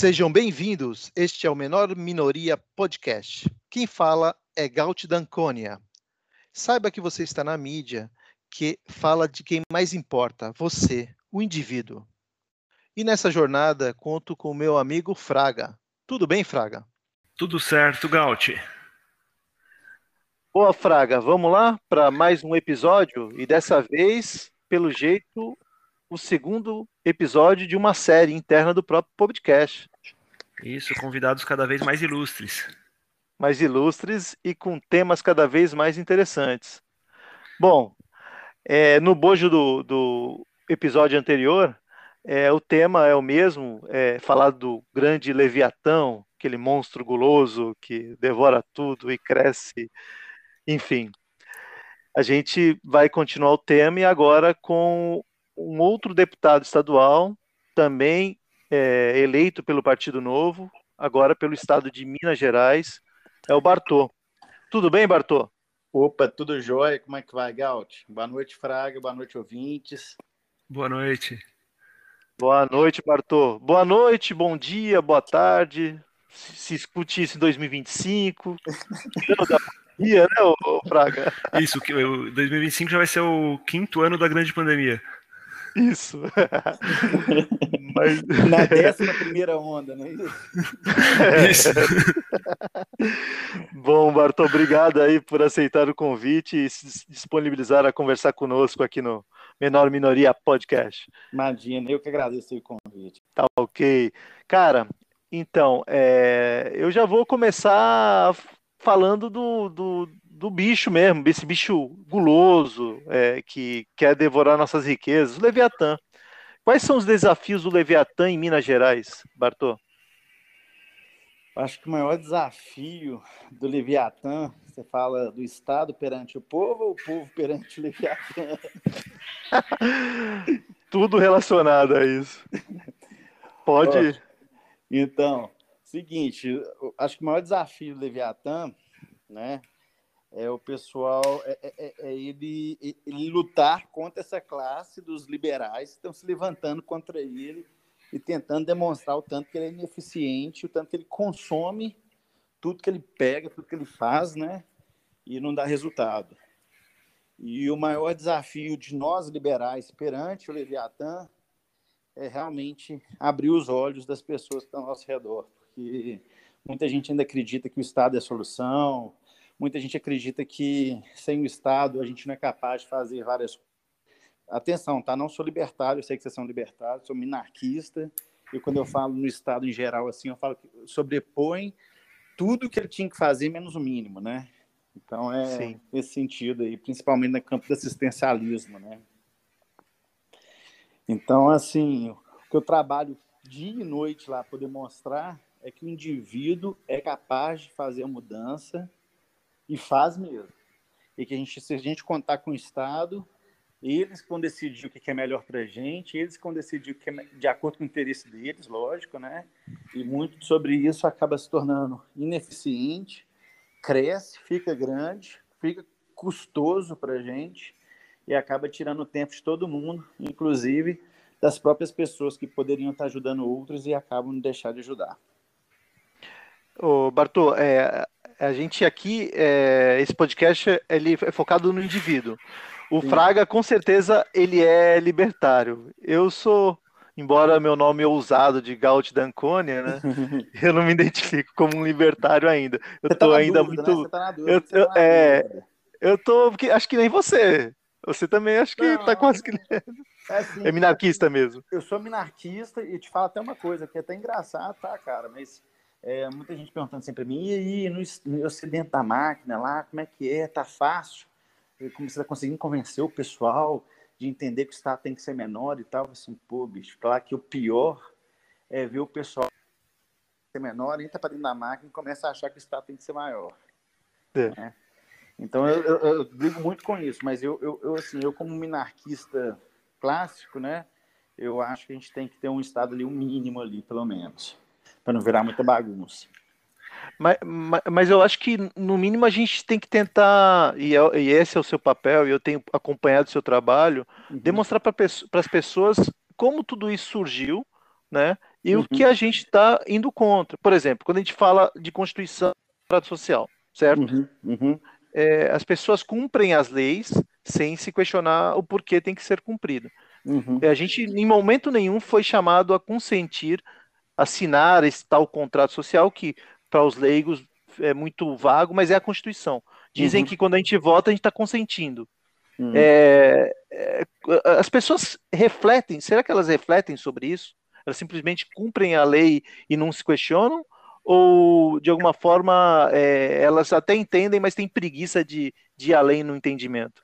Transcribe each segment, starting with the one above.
Sejam bem-vindos. Este é o Menor Minoria Podcast. Quem fala é Gaut Dancônia. Saiba que você está na mídia que fala de quem mais importa, você, o indivíduo. E nessa jornada conto com o meu amigo Fraga. Tudo bem, Fraga? Tudo certo, Gaut. Boa, Fraga. Vamos lá para mais um episódio e dessa vez, pelo jeito, o segundo episódio de uma série interna do próprio podcast. Isso, convidados cada vez mais ilustres. Mais ilustres e com temas cada vez mais interessantes. Bom, é, no bojo do, do episódio anterior, é, o tema é o mesmo, é, falar do grande Leviatão, aquele monstro guloso que devora tudo e cresce, enfim. A gente vai continuar o tema e agora com um outro deputado estadual, também é, eleito pelo Partido Novo, agora pelo estado de Minas Gerais, é o Bartô. Tudo bem, Bartô? Opa, tudo jóia? Como é que vai, Gaut? Boa noite, Fraga. Boa noite, ouvintes. Boa noite. Boa noite, Bartô. Boa noite, bom dia, boa tarde. Se escute isso em 2025. dia, né, Fraga? Isso, 2025 já vai ser o quinto ano da grande pandemia. Isso. Mas... Na décima primeira onda, não é isso? É. Bom, Bartô, obrigado aí por aceitar o convite e se disponibilizar a conversar conosco aqui no Menor Minoria Podcast. Imagina, eu que agradeço o convite. Tá ok. Cara, então, é, eu já vou começar falando do, do, do bicho mesmo, esse bicho guloso é, que quer devorar nossas riquezas, o Leviatã. Quais são os desafios do Leviatã em Minas Gerais, Bartô? Acho que o maior desafio do Leviatã, você fala do Estado perante o povo ou o povo perante o Leviatã? Tudo relacionado a isso. Pode. Então, seguinte, acho que o maior desafio do Leviatã, né, é o pessoal, é, é, é, é ele, ele, lutar contra essa classe dos liberais que estão se levantando contra ele e tentando demonstrar o tanto que ele é ineficiente, o tanto que ele consome tudo que ele pega, tudo que ele faz, né? E não dá resultado. E o maior desafio de nós liberais perante o Leviatã é realmente abrir os olhos das pessoas que estão ao nosso redor, porque muita gente ainda acredita que o Estado é a solução, Muita gente acredita que sem o Estado a gente não é capaz de fazer várias Atenção, tá? Não sou libertário, eu sei que vocês são libertários, sou minarquista. E quando eu falo no Estado em geral, assim, eu falo que sobrepõe tudo que ele tinha que fazer, menos o mínimo, né? Então é Sim. nesse sentido aí, principalmente no campo do assistencialismo, né? Então, assim, o que eu trabalho dia e noite lá para demonstrar é que o indivíduo é capaz de fazer a mudança e faz mesmo. E que a gente, se a gente contar com o Estado, eles vão decidir o que é melhor para a gente, eles vão decidir o que é de acordo com o interesse deles, lógico, né? E muito sobre isso acaba se tornando ineficiente, cresce, fica grande, fica custoso para a gente e acaba tirando o tempo de todo mundo, inclusive das próprias pessoas que poderiam estar ajudando outros e acabam de deixar de ajudar. Ô, Bartô, é, a gente aqui, é, esse podcast ele é focado no indivíduo. O Sim. Fraga, com certeza, ele é libertário. Eu sou, embora meu nome é ousado de Gaut Dancônia, né? eu não me identifico como um libertário ainda. Eu tá ainda dúvida, muito. Né? Você tá dúvida, eu, eu, tá é, eu tô, acho que nem você. Você também acho que não, tá quase que. É, assim, é minarquista mesmo. Eu sou minarquista e te falo até uma coisa que é até engraçado, tá, cara? Mas é, muita gente perguntando sempre para mim, e aí, no, no ocidente da máquina lá, como é que é? Tá fácil? Como você está conseguindo convencer o pessoal de entender que o Estado tem que ser menor e tal? Assim, pô, bicho, falar que o pior é ver o pessoal ser menor, entra para dentro da máquina e começa a achar que o Estado tem que ser maior. É. Né? Então, eu, eu, eu, brigo muito com isso, mas eu, eu, eu, assim, eu como minarquista clássico, né, eu acho que a gente tem que ter um Estado ali, um mínimo ali, pelo menos para não virar muita bagunça. Mas, mas, mas, eu acho que, no mínimo, a gente tem que tentar, e, é, e esse é o seu papel, e eu tenho acompanhado o seu trabalho, uhum. demonstrar para as pessoas como tudo isso surgiu, né? e uhum. o que a gente está indo contra. Por exemplo, quando a gente fala de Constituição Social, certo? Uhum. Uhum. É, as pessoas cumprem as leis sem se questionar o porquê tem que ser cumprido. Uhum. A gente, em momento nenhum, foi chamado a consentir, assinar esse tal contrato social que, para os leigos, é muito vago, mas é a Constituição. Dizem uhum. que quando a gente vota, a gente está consentindo. Uhum. É, é, as pessoas refletem, será que elas refletem sobre isso? Elas simplesmente cumprem a lei e não se questionam? Ou, de alguma forma, é, elas até entendem, mas têm preguiça de, de ir além no entendimento?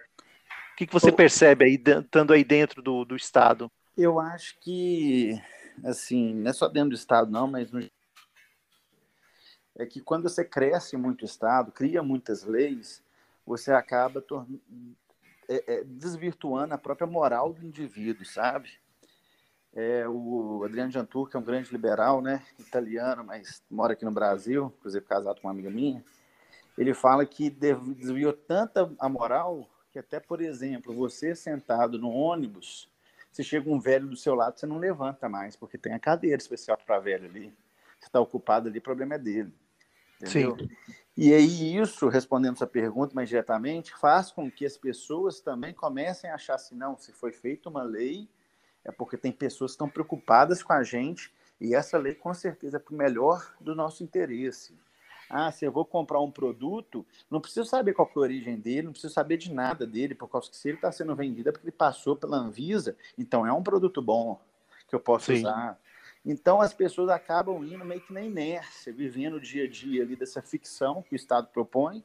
O que, que você percebe aí, estando aí dentro do, do Estado? Eu acho que, assim, não é só dentro do Estado, não, mas no... é que quando você cresce muito o Estado, cria muitas leis, você acaba torn... é, é, desvirtuando a própria moral do indivíduo, sabe? É, o Adriano Jantur, que é um grande liberal, né, italiano, mas mora aqui no Brasil, inclusive casado com uma amiga minha, ele fala que desviou tanta a moral que até, por exemplo, você sentado no ônibus, se chega um velho do seu lado, você não levanta mais, porque tem a cadeira especial para velho ali. Você está ocupado ali, o problema é dele. Entendeu? Sim. E aí isso, respondendo essa pergunta mais diretamente, faz com que as pessoas também comecem a achar assim, não, se foi feita uma lei, é porque tem pessoas que estão preocupadas com a gente e essa lei com certeza é para o melhor do nosso interesse. Ah, se eu vou comprar um produto, não preciso saber qual é a origem dele, não preciso saber de nada dele, por causa que se ele está sendo vendido é porque ele passou pela Anvisa, então é um produto bom que eu posso Sim. usar. Então as pessoas acabam indo meio que na inércia, vivendo o dia a dia ali dessa ficção que o Estado propõe,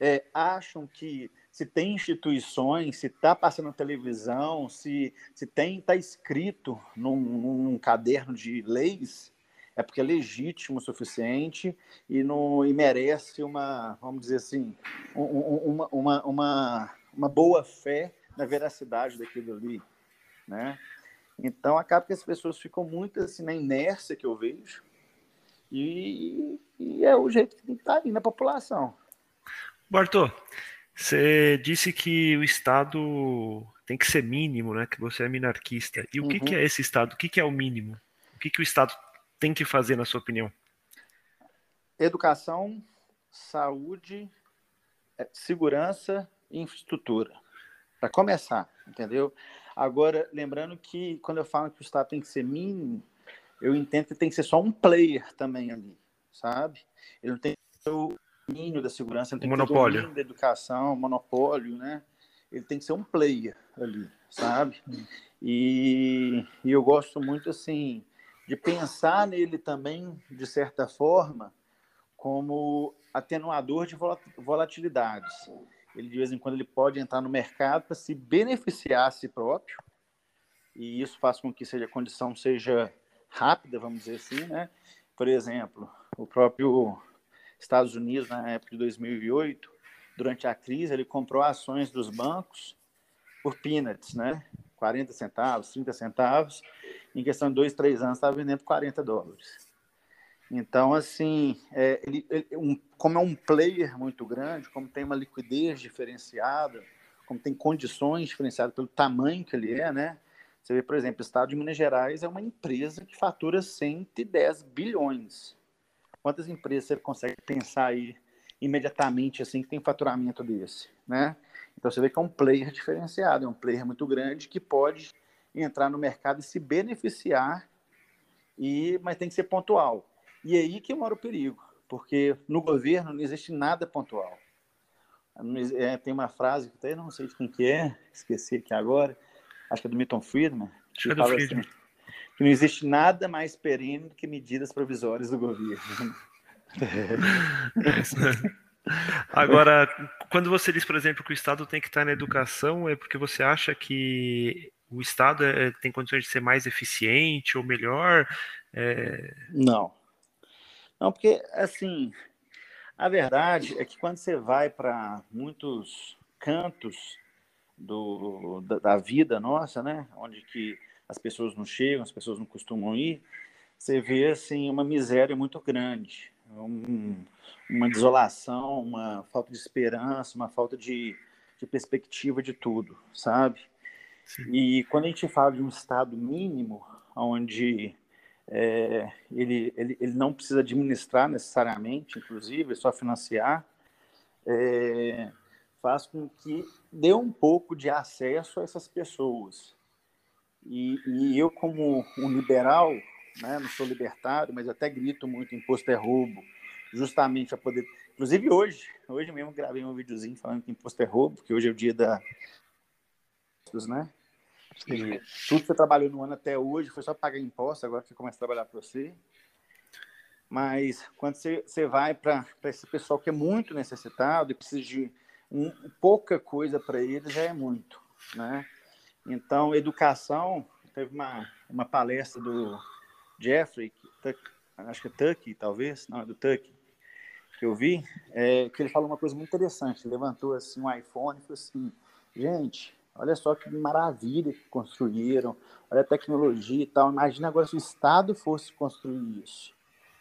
é, acham que se tem instituições, se está passando na televisão, se, se tem está escrito num, num caderno de leis, é porque é legítimo o suficiente e, não, e merece uma, vamos dizer assim, uma, uma, uma, uma boa fé na veracidade daquilo ali, né? Então, acaba que as pessoas ficam muito assim na inércia que eu vejo e, e é o jeito que tem que estar tá aí na população. Bartô, você disse que o Estado tem que ser mínimo, né? Que você é minarquista. E o uhum. que, que é esse Estado? O que, que é o mínimo? O que, que o Estado tem que fazer, na sua opinião? Educação, saúde, é, segurança e infraestrutura. Para começar, entendeu? Agora, lembrando que quando eu falo que o Estado tem que ser mínimo, eu entendo que tem que ser só um player também ali, sabe? Ele não tem que ser o domínio da segurança, não tem monopólio. que ser o domínio da educação, monopólio, né? Ele tem que ser um player ali, sabe? E, e eu gosto muito, assim, de pensar nele também, de certa forma, como atenuador de volatilidades. Ele, de vez em quando, ele pode entrar no mercado para se beneficiar a si próprio, e isso faz com que seja, a condição seja rápida, vamos dizer assim, né? Por exemplo, o próprio Estados Unidos, na época de 2008, durante a crise, ele comprou ações dos bancos por peanuts, né? 40 centavos, 30 centavos, em questão de dois, três anos, estava vendendo por 40 dólares. Então, assim, é, ele, ele, um, como é um player muito grande, como tem uma liquidez diferenciada, como tem condições diferenciadas pelo tamanho que ele é, né? Você vê, por exemplo, o Estado de Minas Gerais é uma empresa que fatura 110 bilhões. Quantas empresas você consegue pensar aí imediatamente assim que tem faturamento desse, né? Então você vê que é um player diferenciado, é um player muito grande que pode entrar no mercado e se beneficiar, e mas tem que ser pontual. E é aí que mora o perigo, porque no governo não existe nada pontual. É, tem uma frase que até não sei de quem que é, esqueci aqui agora, acho que é do Milton Friedman, que, é fala Friedman. Assim, que não existe nada mais perene do que medidas provisórias do governo. Agora, quando você diz, por exemplo, que o Estado tem que estar na educação, é porque você acha que o Estado é, tem condições de ser mais eficiente ou melhor? É... Não. Não, porque, assim, a verdade é que quando você vai para muitos cantos do, da, da, vida nossa, né, onde que as pessoas não chegam, as pessoas não costumam ir, você vê, assim, uma miséria muito grande, um, uma desolação, uma falta de esperança, uma falta de, de perspectiva de tudo, sabe? Sim. E quando a gente fala de um estado mínimo, onde é, ele, ele, ele não precisa administrar necessariamente, inclusive, é só financiar, é, faz com que dê um pouco de acesso a essas pessoas. E, e eu, como um liberal, né, não sou libertário, mas até grito muito imposto é roubo, justamente para poder. Inclusive hoje, hoje mesmo gravei um videozinho falando que imposto é roubo, que hoje é o dia da. Né? E tudo que você trabalhou no ano até hoje foi só pagar imposto, agora que você começa a trabalhar para você. Mas quando você, você vai para esse pessoal que é muito necessitado e precisa de um, pouca coisa para eles, já é muito. Né? Então, educação, teve uma, uma palestra do Jeffrey, acho que é Tuck, talvez, não, é do Tuck, que eu vi, é, que ele falou uma coisa muito interessante. Ele levantou assim um iPhone e falou assim: gente, olha só que maravilha que construíram, olha a tecnologia e tal. Imagina agora se o Estado fosse construir isso.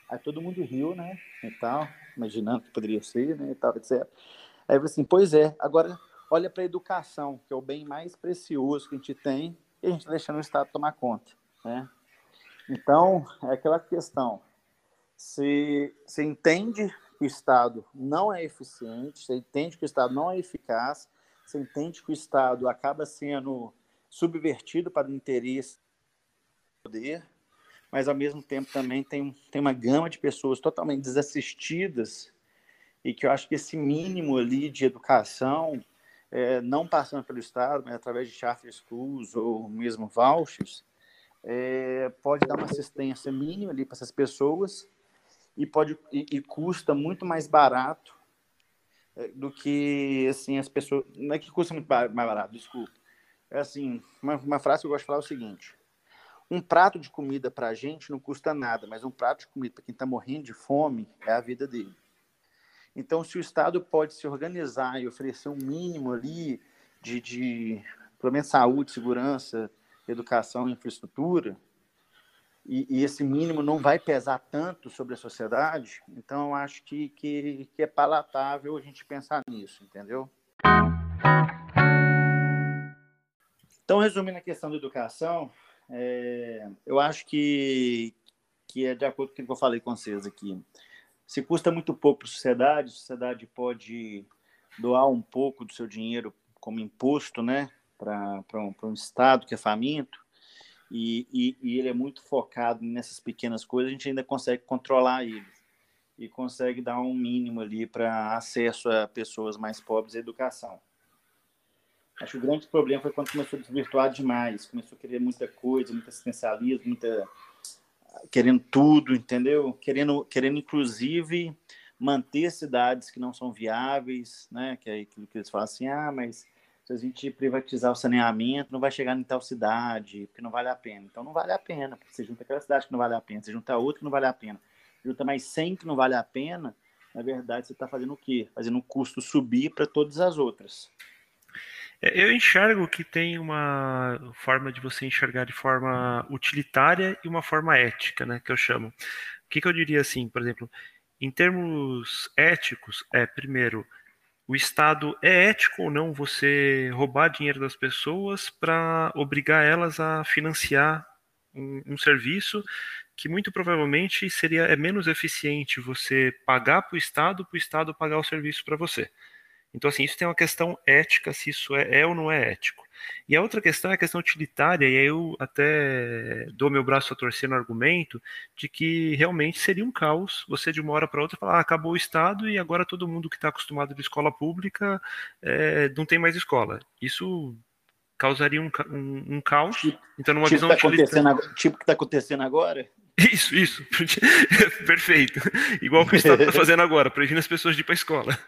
Aí todo mundo riu, né? E tal, imaginando que poderia ser, né? E tal, etc. Aí eu falei assim: pois é, agora olha para a educação, que é o bem mais precioso que a gente tem, e a gente está deixando o Estado tomar conta, né? Então, é aquela questão. Você, você entende que o Estado não é eficiente, você entende que o Estado não é eficaz, você entende que o Estado acaba sendo subvertido para o interesse do poder, mas ao mesmo tempo também tem, tem uma gama de pessoas totalmente desassistidas e que eu acho que esse mínimo ali de educação, é, não passando pelo Estado, mas através de charter schools ou mesmo vouchers, é, pode dar uma assistência mínima ali para essas pessoas e pode e, e custa muito mais barato é, do que assim as pessoas não é que custa muito mais barato desculpa. É assim uma, uma frase que eu gosto de falar é o seguinte um prato de comida para a gente não custa nada mas um prato de comida para quem está morrendo de fome é a vida dele. Então se o estado pode se organizar e oferecer um mínimo ali de, de pelo menos saúde segurança educação infraestrutura e, e, esse mínimo não vai pesar tanto sobre a sociedade, então eu acho que, que, que é palatável a gente pensar nisso, entendeu? Então, resumindo a questão da educação, é, eu acho que, que é de acordo com o que eu falei com vocês aqui. Se custa muito pouco para a sociedade, a sociedade pode doar um pouco do seu dinheiro como imposto né, para um, um Estado que é faminto, e, e, e, ele é muito focado nessas pequenas coisas, a gente ainda consegue controlar ele e consegue dar um mínimo ali para acesso a pessoas mais pobres à educação. Acho que o grande problema foi quando começou a desvirtuar demais, começou a querer muita coisa, muito assistencialismo, muita querendo tudo, entendeu? Querendo, querendo inclusive manter cidades que não são viáveis, né? Que é aquilo que eles falam assim, ah, mas se a gente privatizar o saneamento, não vai chegar em tal cidade, porque não vale a pena. Então não vale a pena, você junta aquela cidade que não vale a pena, você junta outra que não vale a pena, junta mais 100 que não vale a pena, na verdade você está fazendo o quê? Fazendo o custo subir para todas as outras. É, eu enxergo que tem uma forma de você enxergar de forma utilitária e uma forma ética, né, que eu chamo. O que, que eu diria assim, por exemplo, em termos éticos, é primeiro o Estado é ético ou não você roubar dinheiro das pessoas para obrigar elas a financiar um, um, serviço que muito provavelmente seria é menos eficiente você pagar para o Estado para o Estado pagar o serviço para você. Então, assim, isso tem uma questão ética, se isso é, é ou não é ético. E a outra questão é a questão utilitária, e aí eu até dou meu braço a torcer no argumento de que realmente seria um caos você de uma hora para outra falar, ah, acabou o Estado e agora todo mundo que está acostumado de escola pública é, não tem mais escola. Isso causaria um, um, um caos. Tipo, então, numa tipo visão tá utilitária... Tipo que está acontecendo agora? Isso, isso. Perfeito. Igual que o Estado está fazendo agora, proibindo as pessoas de ir para a escola.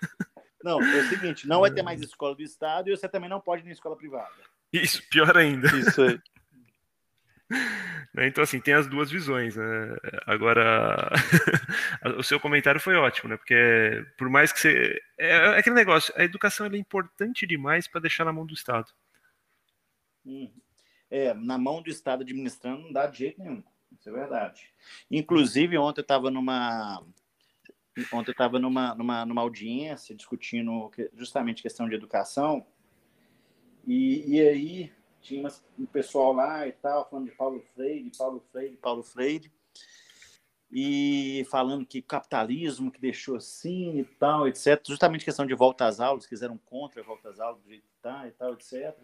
Não, é o seguinte, não vai ter mais escola do Estado e você também não pode ir na escola privada. Isso, pior ainda. Isso aí. Né, então, assim, tem as duas visões. Né? Agora, o seu comentário foi ótimo, né? Porque por mais que você. É, é aquele negócio, a educação é importante demais para deixar na mão do Estado. Hum. É, na mão do Estado administrando não dá de jeito nenhum. Isso é verdade. Inclusive, ontem eu estava numa Ontem eu estava numa, numa, numa audiência discutindo justamente questão de educação, e, e aí tinha um pessoal lá e tal, falando de Paulo Freire, Paulo Freire, Paulo Freire, e falando que capitalismo que deixou assim e tal, etc. Justamente questão de volta às aulas, quiseram contra a volta às aulas do jeito que tá e tal, etc.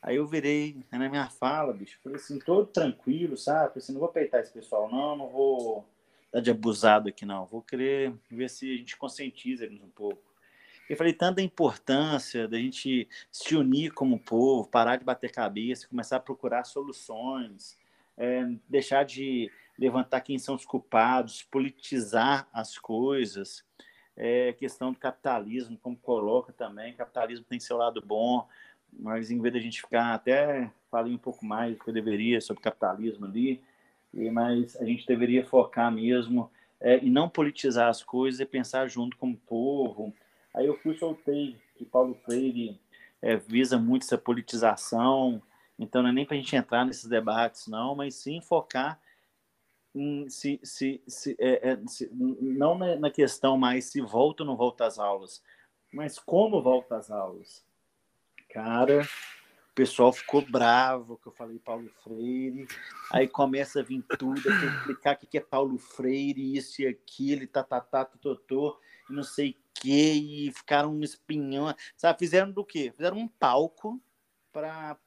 Aí eu virei né, na minha fala, bicho, falei assim, todo tranquilo, sabe? Falei assim, não vou peitar esse pessoal, não, não vou dar de abusado aqui, não. Vou querer ver se a gente conscientiza eles um pouco. Eu falei tanta importância da gente se unir como povo, parar de bater cabeça, começar a procurar soluções, é, deixar de levantar quem são os culpados, politizar as coisas. É, questão do capitalismo, como coloca também, capitalismo tem seu lado bom, mas em vez da gente ficar até falei um pouco mais do que eu deveria sobre capitalismo ali, mas a gente deveria focar mesmo é, e não politizar as coisas e pensar junto como povo. Aí eu fui soltei que Paulo Freire é, visa muito essa politização, então não é nem para a gente entrar nesses debates, não, mas sim focar em se, se, se, é, é, se não na questão mais se volta ou não volta às aulas, mas como volta às aulas. Cara, o pessoal ficou bravo que eu falei Paulo Freire. Aí começa a vir tudo, a explicar o que é Paulo Freire, isso e aquilo, tá, tá, tá, totô, e não sei o que, e ficaram um espinhão. Sabe, fizeram do quê? Fizeram um palco para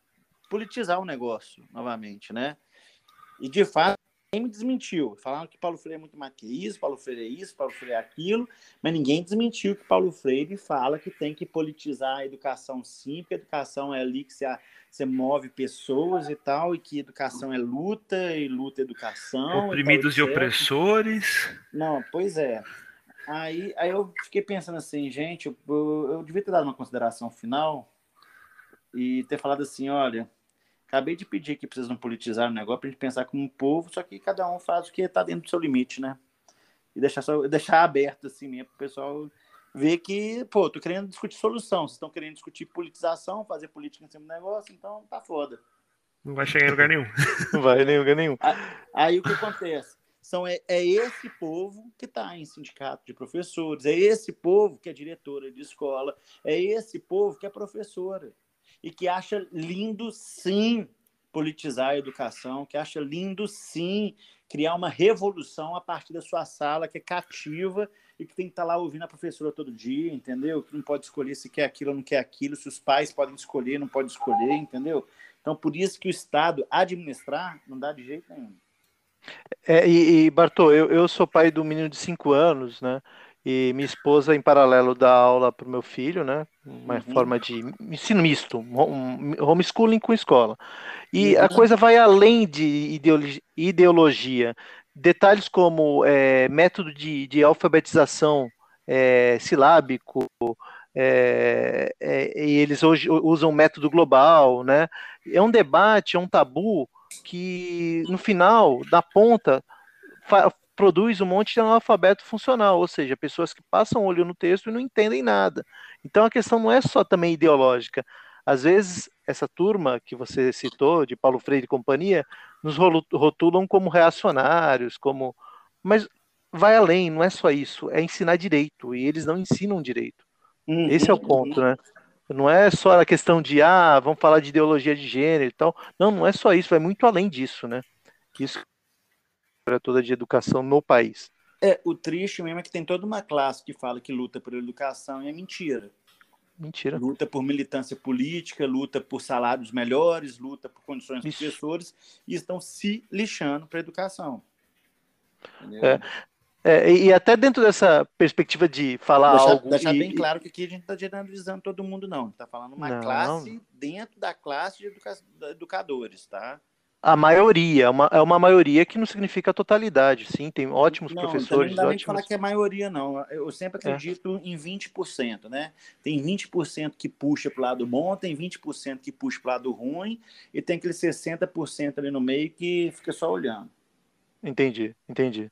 politizar o negócio novamente, né? E de fato, me desmentiu. Falaram que Paulo Freire é muito mais que isso, Paulo Freire é isso, Paulo Freire é aquilo, mas ninguém desmentiu que Paulo Freire fala que tem que politizar a educação sim, porque a educação é ali que você, você move pessoas e tal, e que educação é luta, e luta é educação. Oprimidos e, e opressores. Não, pois é. Aí, aí eu fiquei pensando assim, gente, eu, eu, eu devia ter dado uma consideração final e ter falado assim, olha, Acabei de pedir que precisam politizar o negócio para a gente pensar como um povo, só que cada um faz o que está dentro do seu limite, né? E deixar, só, deixar aberto assim mesmo para o pessoal ver que, pô, tô querendo discutir solução, vocês estão querendo discutir politização, fazer política em cima do negócio, então tá foda. Não vai chegar em lugar nenhum. Não vai em lugar nenhum. Aí, aí o que acontece? São, é, é esse povo que está em sindicato de professores, é esse povo que é diretora de escola, é esse povo que é professora e que acha lindo, sim, politizar a educação, que acha lindo, sim, criar uma revolução a partir da sua sala, que é cativa e que tem que estar tá lá ouvindo a professora todo dia, entendeu? Que não pode escolher se quer aquilo ou não quer aquilo, se os pais podem escolher, não pode escolher, entendeu? Então, por isso que o Estado administrar não dá de jeito nenhum. É, e, e Bartô, eu, eu sou pai do menino de 5 anos, né? E minha esposa, em paralelo, dá aula para o meu filho, né? Uma uhum. forma de ensino misto, homeschooling com escola. E uhum. a coisa vai além de ideologia. Detalhes como é, método de, de alfabetização é, silábico, é, é, e eles hoje usam método global, né? É um debate, é um tabu que no final, na ponta, produz um monte de analfabeto funcional, ou seja, pessoas que passam o olho no texto e não entendem nada. Então a questão não é só também ideológica. Às vezes, essa turma que você citou, de Paulo Freire e companhia, nos rotulam como reacionários, como. Mas vai além, não é só isso, é ensinar direito, e eles não ensinam direito. Uhum, Esse é o ponto, né? Não é só a questão de, ah, vamos falar de ideologia de gênero e tal. Não, não é só isso, vai muito além disso, né? Isso toda de educação no país. É, o triste mesmo é que tem toda uma classe que fala que luta por educação e é mentira. Mentira. Luta por militância política, luta por salários melhores, luta por condições dos professores e estão se lixando para a educação. É, é, e até dentro dessa perspectiva de falar deixar, algo. Deixar e, bem claro que aqui a gente está generalizando todo mundo, não. Está falando uma não. classe dentro da classe de educa educadores, tá? A maioria, é uma, é uma maioria que não significa a totalidade, sim, tem ótimos não, professores. Não dá ótimos... nem falar que é maioria, não. Eu sempre é. acredito é. em 20%, né? Tem 20% que puxa para o lado bom, tem 20% que puxa para o lado ruim, e tem aquele 60% ali no meio que fica só olhando. Entendi, entendi.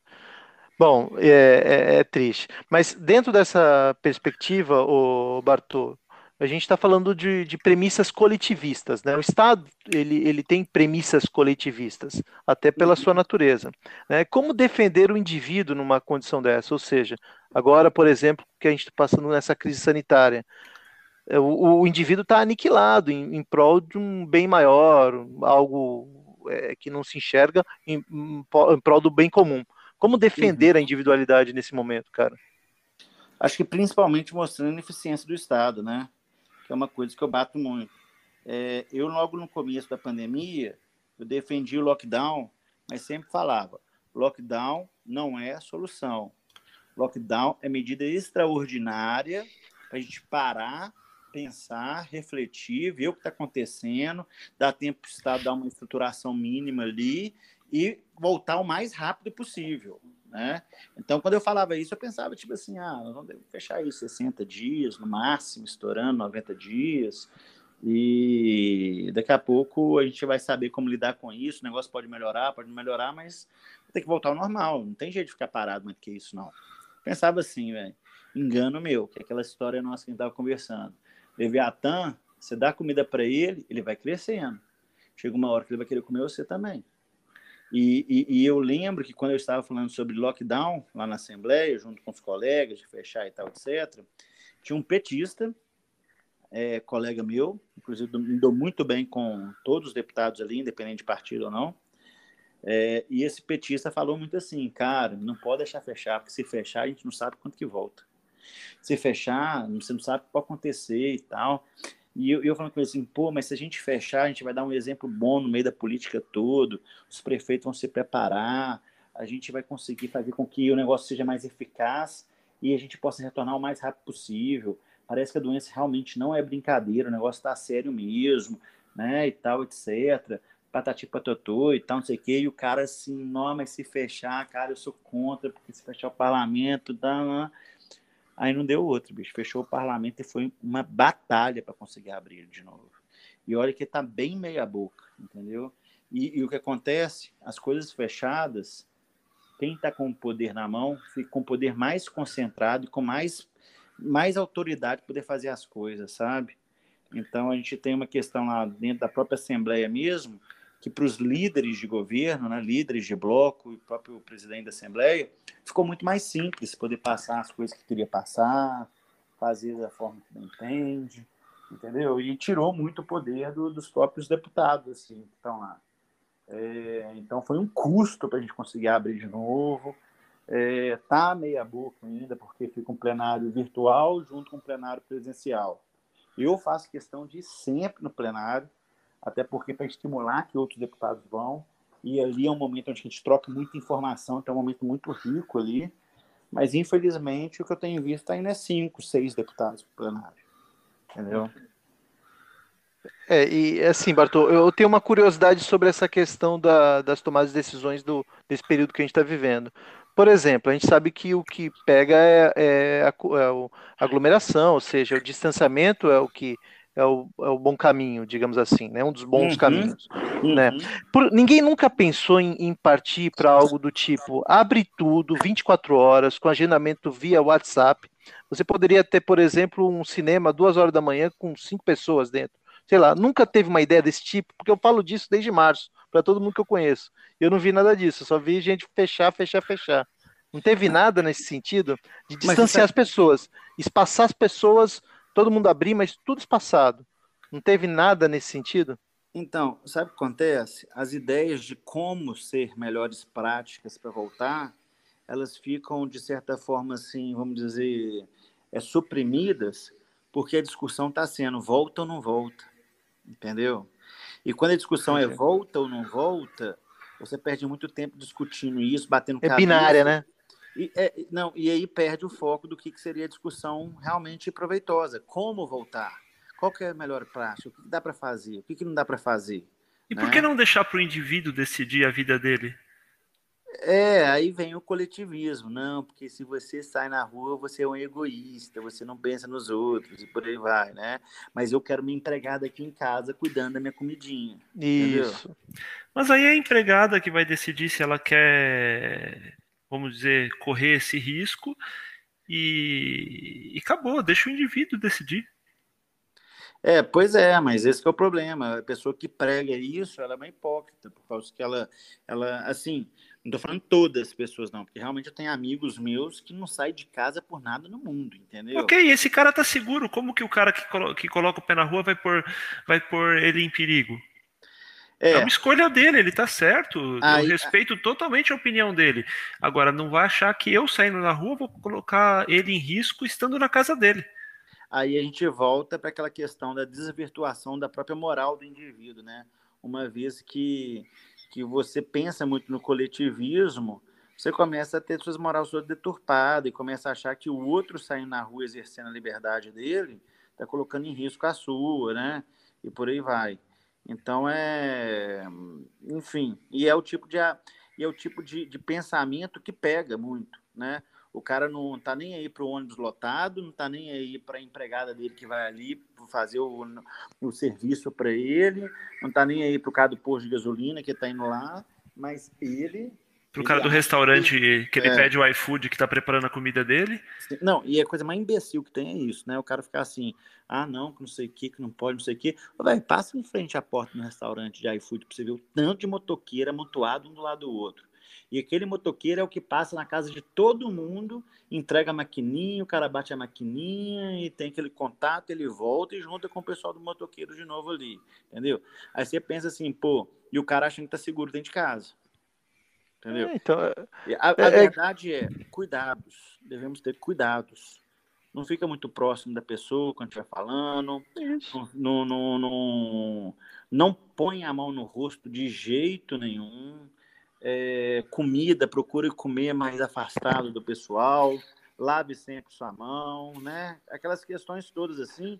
Bom, é, é, é triste. Mas dentro dessa perspectiva, o Bartô, a gente está falando de, de, premissas coletivistas. Né? O Estado ele, ele tem premissas coletivistas, até pela sua natureza. Né? Como defender o indivíduo numa condição dessa? Ou seja, agora, por exemplo, que a gente está passando nessa crise sanitária, é, o, o indivíduo está aniquilado em, em prol de um bem maior, algo é, que não se enxerga em, em, em prol do bem comum. Como defender uhum. a individualidade nesse momento, cara? Acho que principalmente mostrando a eficiência do Estado, né? Que é uma coisa que eu bato muito. É, eu, logo no começo da pandemia, eu defendi o lockdown, mas sempre falava: lockdown não é a solução. Lockdown é medida extraordinária para a gente parar, pensar, refletir, ver o que está acontecendo, dar tempo para o Estado dar uma estruturação mínima ali e voltar o mais rápido possível. Né? Então, quando eu falava isso, eu pensava, tipo assim, ah, vamos fechar isso 60 dias, no máximo, estourando 90 dias, e daqui a pouco a gente vai saber como lidar com isso, o negócio pode melhorar, pode melhorar, mas tem que voltar ao normal, não tem jeito de ficar parado mais do que isso, não. Pensava assim, velho, engano meu, que aquela história nossa que a gente estava conversando. Leviatã, você dá comida para ele, ele vai crescendo. Chega uma hora que ele vai querer comer você também. E, e, e, eu lembro que quando eu estava falando sobre lockdown lá na Assembleia, junto com os colegas, de fechar e tal, etc., tinha um petista, é, colega meu, inclusive me dou muito bem com todos os deputados ali, independente de partido ou não. É, e esse petista falou muito assim, cara, não pode deixar fechar, porque se fechar a gente não sabe quanto que volta. Se fechar, você não sabe o que pode acontecer e tal. E eu, eu falando com ele assim, pô, mas se a gente fechar, a gente vai dar um exemplo bom no meio da política todo, os prefeitos vão se preparar, a gente vai conseguir fazer com que o negócio seja mais eficaz e a gente possa retornar o mais rápido possível. Parece que a doença realmente não é brincadeira, o negócio está sério mesmo, né, e tal, etc. Patati patatô e tal, não sei o quê. E o cara assim, não, mas se fechar, cara, eu sou contra, porque se fechar o parlamento, dá. Aí não deu outro, bicho. Fechou o parlamento e foi uma batalha para conseguir abrir ele de novo. E olha que tá bem meia boca, entendeu? E, e o que acontece? As coisas fechadas, quem está com o poder na mão fica com o poder mais concentrado e com mais, mais autoridade para poder fazer as coisas, sabe? Então a gente tem uma questão lá dentro da própria Assembleia mesmo, que para os líderes de governo, né, líderes de bloco e próprio presidente da Assembleia, ficou muito mais simples poder passar as coisas que queria passar, fazer da forma que bem entende, entendeu? E tirou muito o poder do, dos próprios deputados assim, que estão lá. É, então foi um custo para a gente conseguir abrir de novo. É, tá meia boca ainda, porque fica um plenário virtual junto com um plenário presencial. Eu faço questão de ir sempre no plenário, até porque para estimular que outros deputados vão. E ali é um momento onde a gente troca muita informação, então é um momento muito rico ali. Mas, infelizmente, o que eu tenho visto ainda é cinco, seis deputados para plenário. Entendeu? É, e assim, Bartô, eu tenho uma curiosidade sobre essa questão da, das tomadas de decisões do, desse período que a gente está vivendo. Por exemplo, a gente sabe que o que pega é, é a, é a aglomeração, ou seja, o distanciamento é o que é o, é o bom caminho, digamos assim, né? Um dos bons uhum, caminhos, uhum. né? Por, ninguém nunca pensou em, em partir para algo do tipo abre tudo 24 horas com agendamento via WhatsApp. Você poderia ter, por exemplo, um cinema duas horas da manhã com cinco pessoas dentro. Sei lá, nunca teve uma ideia desse tipo, porque eu falo disso desde março para todo mundo que eu conheço. Eu não vi nada disso, só vi gente fechar, fechar, fechar. Não teve nada nesse sentido de distanciar as pessoas, espaçar as pessoas todo mundo abrir, mas tudo espaçado. Não teve nada nesse sentido? Então, sabe o que acontece? As ideias de como ser melhores práticas para voltar, elas ficam, de certa forma, assim, vamos dizer, é, suprimidas, porque a discussão está sendo volta ou não volta, entendeu? E quando a discussão é volta ou não volta, você perde muito tempo discutindo isso, batendo É cabeça. binária, né? E, é, não, e aí perde o foco do que, que seria a discussão realmente proveitosa. Como voltar? Qual que é a melhor prática? O que, que dá para fazer? O que, que não dá para fazer? E né? por que não deixar para o indivíduo decidir a vida dele? É, aí vem o coletivismo. Não, porque se você sai na rua, você é um egoísta, você não pensa nos outros e por aí vai, né? Mas eu quero minha empregada aqui em casa cuidando da minha comidinha. Isso. Entendeu? Mas aí é a empregada que vai decidir se ela quer vamos dizer, correr esse risco e, e acabou, deixa o indivíduo decidir. É, pois é, mas esse é o problema. A pessoa que prega isso, ela é uma hipócrita, por causa que ela, ela assim, não estou falando todas as pessoas, não, porque realmente eu tenho amigos meus que não saem de casa por nada no mundo, entendeu? Ok, esse cara tá seguro. Como que o cara que, colo que coloca o pé na rua vai pôr, vai pôr ele em perigo? É. é uma escolha dele, ele tá certo. Aí, eu respeito totalmente a opinião dele. Agora, não vai achar que eu saindo na rua vou colocar ele em risco estando na casa dele. Aí a gente volta para aquela questão da desvirtuação da própria moral do indivíduo, né? Uma vez que, que você pensa muito no coletivismo, você começa a ter suas morais todas deturpadas e começa a achar que o outro saindo na rua exercendo a liberdade dele está colocando em risco a sua, né? E por aí vai. Então é, enfim, e é o tipo de é o tipo de, de pensamento que pega muito, né? O cara não tá nem aí para o ônibus lotado, não tá nem aí para a empregada dele que vai ali fazer o, o serviço para ele, não tá nem aí para o cara do posto de gasolina que está indo lá, mas ele Pro cara do restaurante que ele é. pede o iFood que tá preparando a comida dele. Não, e a coisa mais imbecil que tem é isso, né? O cara ficar assim, ah, não, que não sei o que, que não pode, não sei o que. Vai, passa em frente à porta do restaurante de iFood pra você ver o tanto de motoqueiro amontoado um do lado do outro. E aquele motoqueiro é o que passa na casa de todo mundo, entrega a maquininha, o cara bate a maquininha e tem aquele contato, ele volta e junta com o pessoal do motoqueiro de novo ali, entendeu? Aí você pensa assim, pô, e o cara achando que tá seguro dentro de casa. Entendeu? É, então, a, a é, é verdade é, cuidados. Devemos ter cuidados. Não fica muito próximo da pessoa quando estiver falando. Não, não, não, não põe a mão no rosto de jeito nenhum. É, comida, procure comer mais afastado do pessoal. Lave sempre sua mão, né? Aquelas questões todas assim.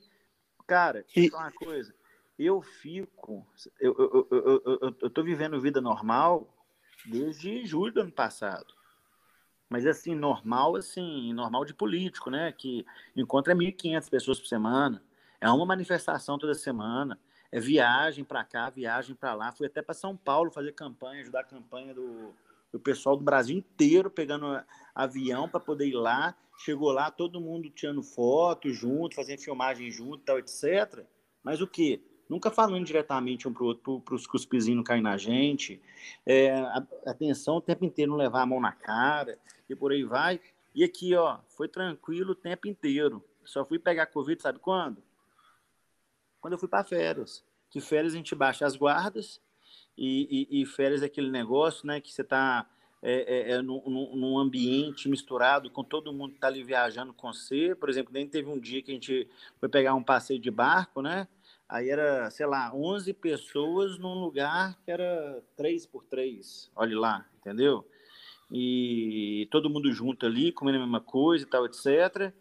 Cara, e... uma coisa. Eu fico. Eu, eu, eu, eu, eu tô vivendo vida normal desde julho do ano passado. Mas assim, normal, assim, normal de político, né? Que encontra 1.500 pessoas por semana. É uma manifestação toda semana. É viagem para cá, viagem para lá. Fui até para São Paulo fazer campanha, ajudar a campanha do, do pessoal do Brasil inteiro pegando avião para poder ir lá. Chegou lá, todo mundo tirando foto junto, fazendo filmagem junto, tal, etc. Mas o que? Nunca falando diretamente um para o outro, para os cuspizinhos não caírem na gente, é, atenção o tempo inteiro não levar a mão na cara e por aí vai. E aqui, ó, foi tranquilo o tempo inteiro. Só fui pegar Covid, sabe quando? Quando eu fui para férias. Que férias a gente baixa as guardas e, e, e férias é aquele negócio, né, que você está é, é, é num, num, ambiente misturado com todo mundo que está ali viajando com você. Por exemplo, nem teve um dia que a gente foi pegar um passeio de barco, né? Aí era, sei lá, 11 pessoas num lugar que era 3 por 3. Olha lá, entendeu? E todo mundo junto ali, comendo a mesma coisa e tal, etc.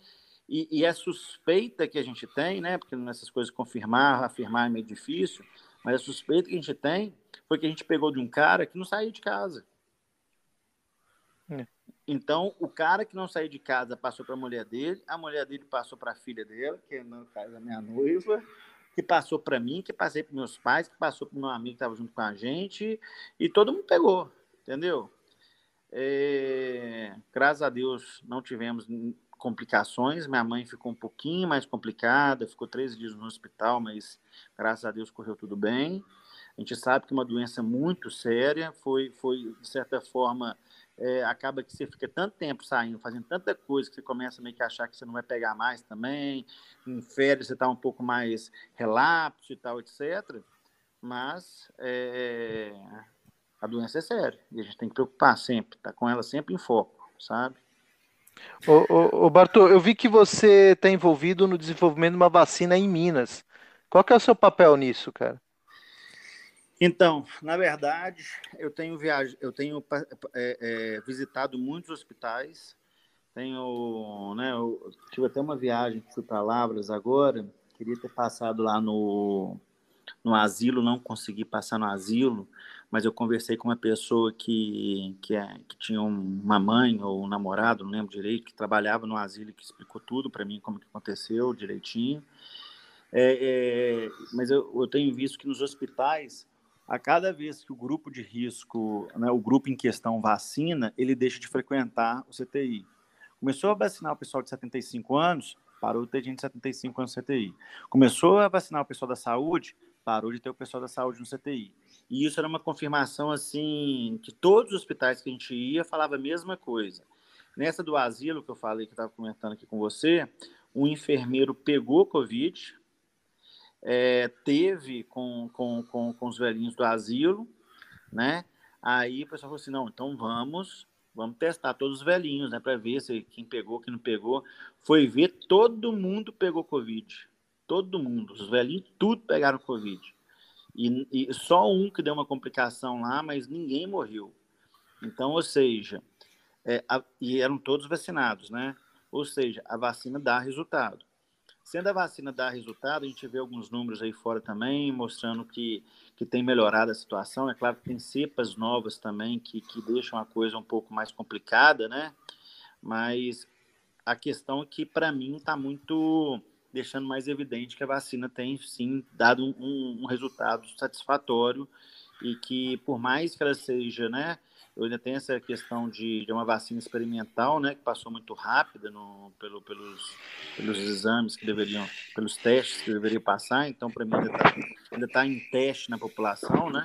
E, e a suspeita que a gente tem, né? Porque nessas coisas confirmar, afirmar é meio difícil, mas a suspeita que a gente tem foi que a gente pegou de um cara que não saía de casa. É. Então, o cara que não saiu de casa passou para a mulher dele, a mulher dele passou para a filha dela, que é no caso a minha noiva, que passou para mim, que passei para meus pais, que passou para meu amigo que estava junto com a gente, e todo mundo pegou, entendeu? É, graças a Deus não tivemos complicações. Minha mãe ficou um pouquinho mais complicada, ficou três dias no hospital, mas graças a Deus correu tudo bem. A gente sabe que uma doença muito séria, foi, foi de certa forma é, acaba que você fica tanto tempo saindo, fazendo tanta coisa, que você começa meio que a achar que você não vai pegar mais também. Em férias você está um pouco mais relapso e tal, etc. Mas é, a doença é séria e a gente tem que preocupar sempre, tá com ela sempre em foco, sabe? Ô, ô, ô Bartô, eu vi que você está envolvido no desenvolvimento de uma vacina em Minas. Qual que é o seu papel nisso, cara? Então, na verdade, eu tenho viaj... eu tenho é, é, visitado muitos hospitais. Tenho, né, tive até uma viagem que fui para Lavras agora. Queria ter passado lá no no asilo, não consegui passar no asilo, mas eu conversei com uma pessoa que, que, é, que tinha uma mãe ou um namorado, não lembro direito, que trabalhava no asilo e que explicou tudo para mim, como que aconteceu direitinho. É, é, mas eu, eu tenho visto que nos hospitais a cada vez que o grupo de risco, né, o grupo em questão vacina, ele deixa de frequentar o CTI. Começou a vacinar o pessoal de 75 anos, parou de ter gente de 75 anos no CTI. Começou a vacinar o pessoal da saúde, parou de ter o pessoal da saúde no CTI. E isso era uma confirmação assim que todos os hospitais que a gente ia falava a mesma coisa. Nessa do asilo que eu falei que estava comentando aqui com você, um enfermeiro pegou Covid, é, teve com, com, com, com os velhinhos do asilo, né? Aí o pessoal falou assim, não, então vamos, vamos testar todos os velhinhos, né, para ver se quem pegou, quem não pegou. Foi ver, todo mundo pegou Covid. Todo mundo, os velhinhos, tudo pegaram Covid. E, e só um que deu uma complicação lá, mas ninguém morreu. Então, ou seja, é, a, e eram todos vacinados, né? Ou seja, a vacina dá resultado. Sendo a vacina dar resultado, a gente vê alguns números aí fora também, mostrando que, que tem melhorado a situação. É claro que tem cepas novas também que, que deixam a coisa um pouco mais complicada, né? Mas a questão é que, para mim, está muito deixando mais evidente que a vacina tem, sim, dado um, um resultado satisfatório e que, por mais que ela seja, né? Eu ainda tenho essa questão de, de uma vacina experimental, né, que passou muito rápida no, pelo, pelos, pelos exames que deveriam, pelos testes que deveriam passar, então para mim ainda está tá em teste na população, né,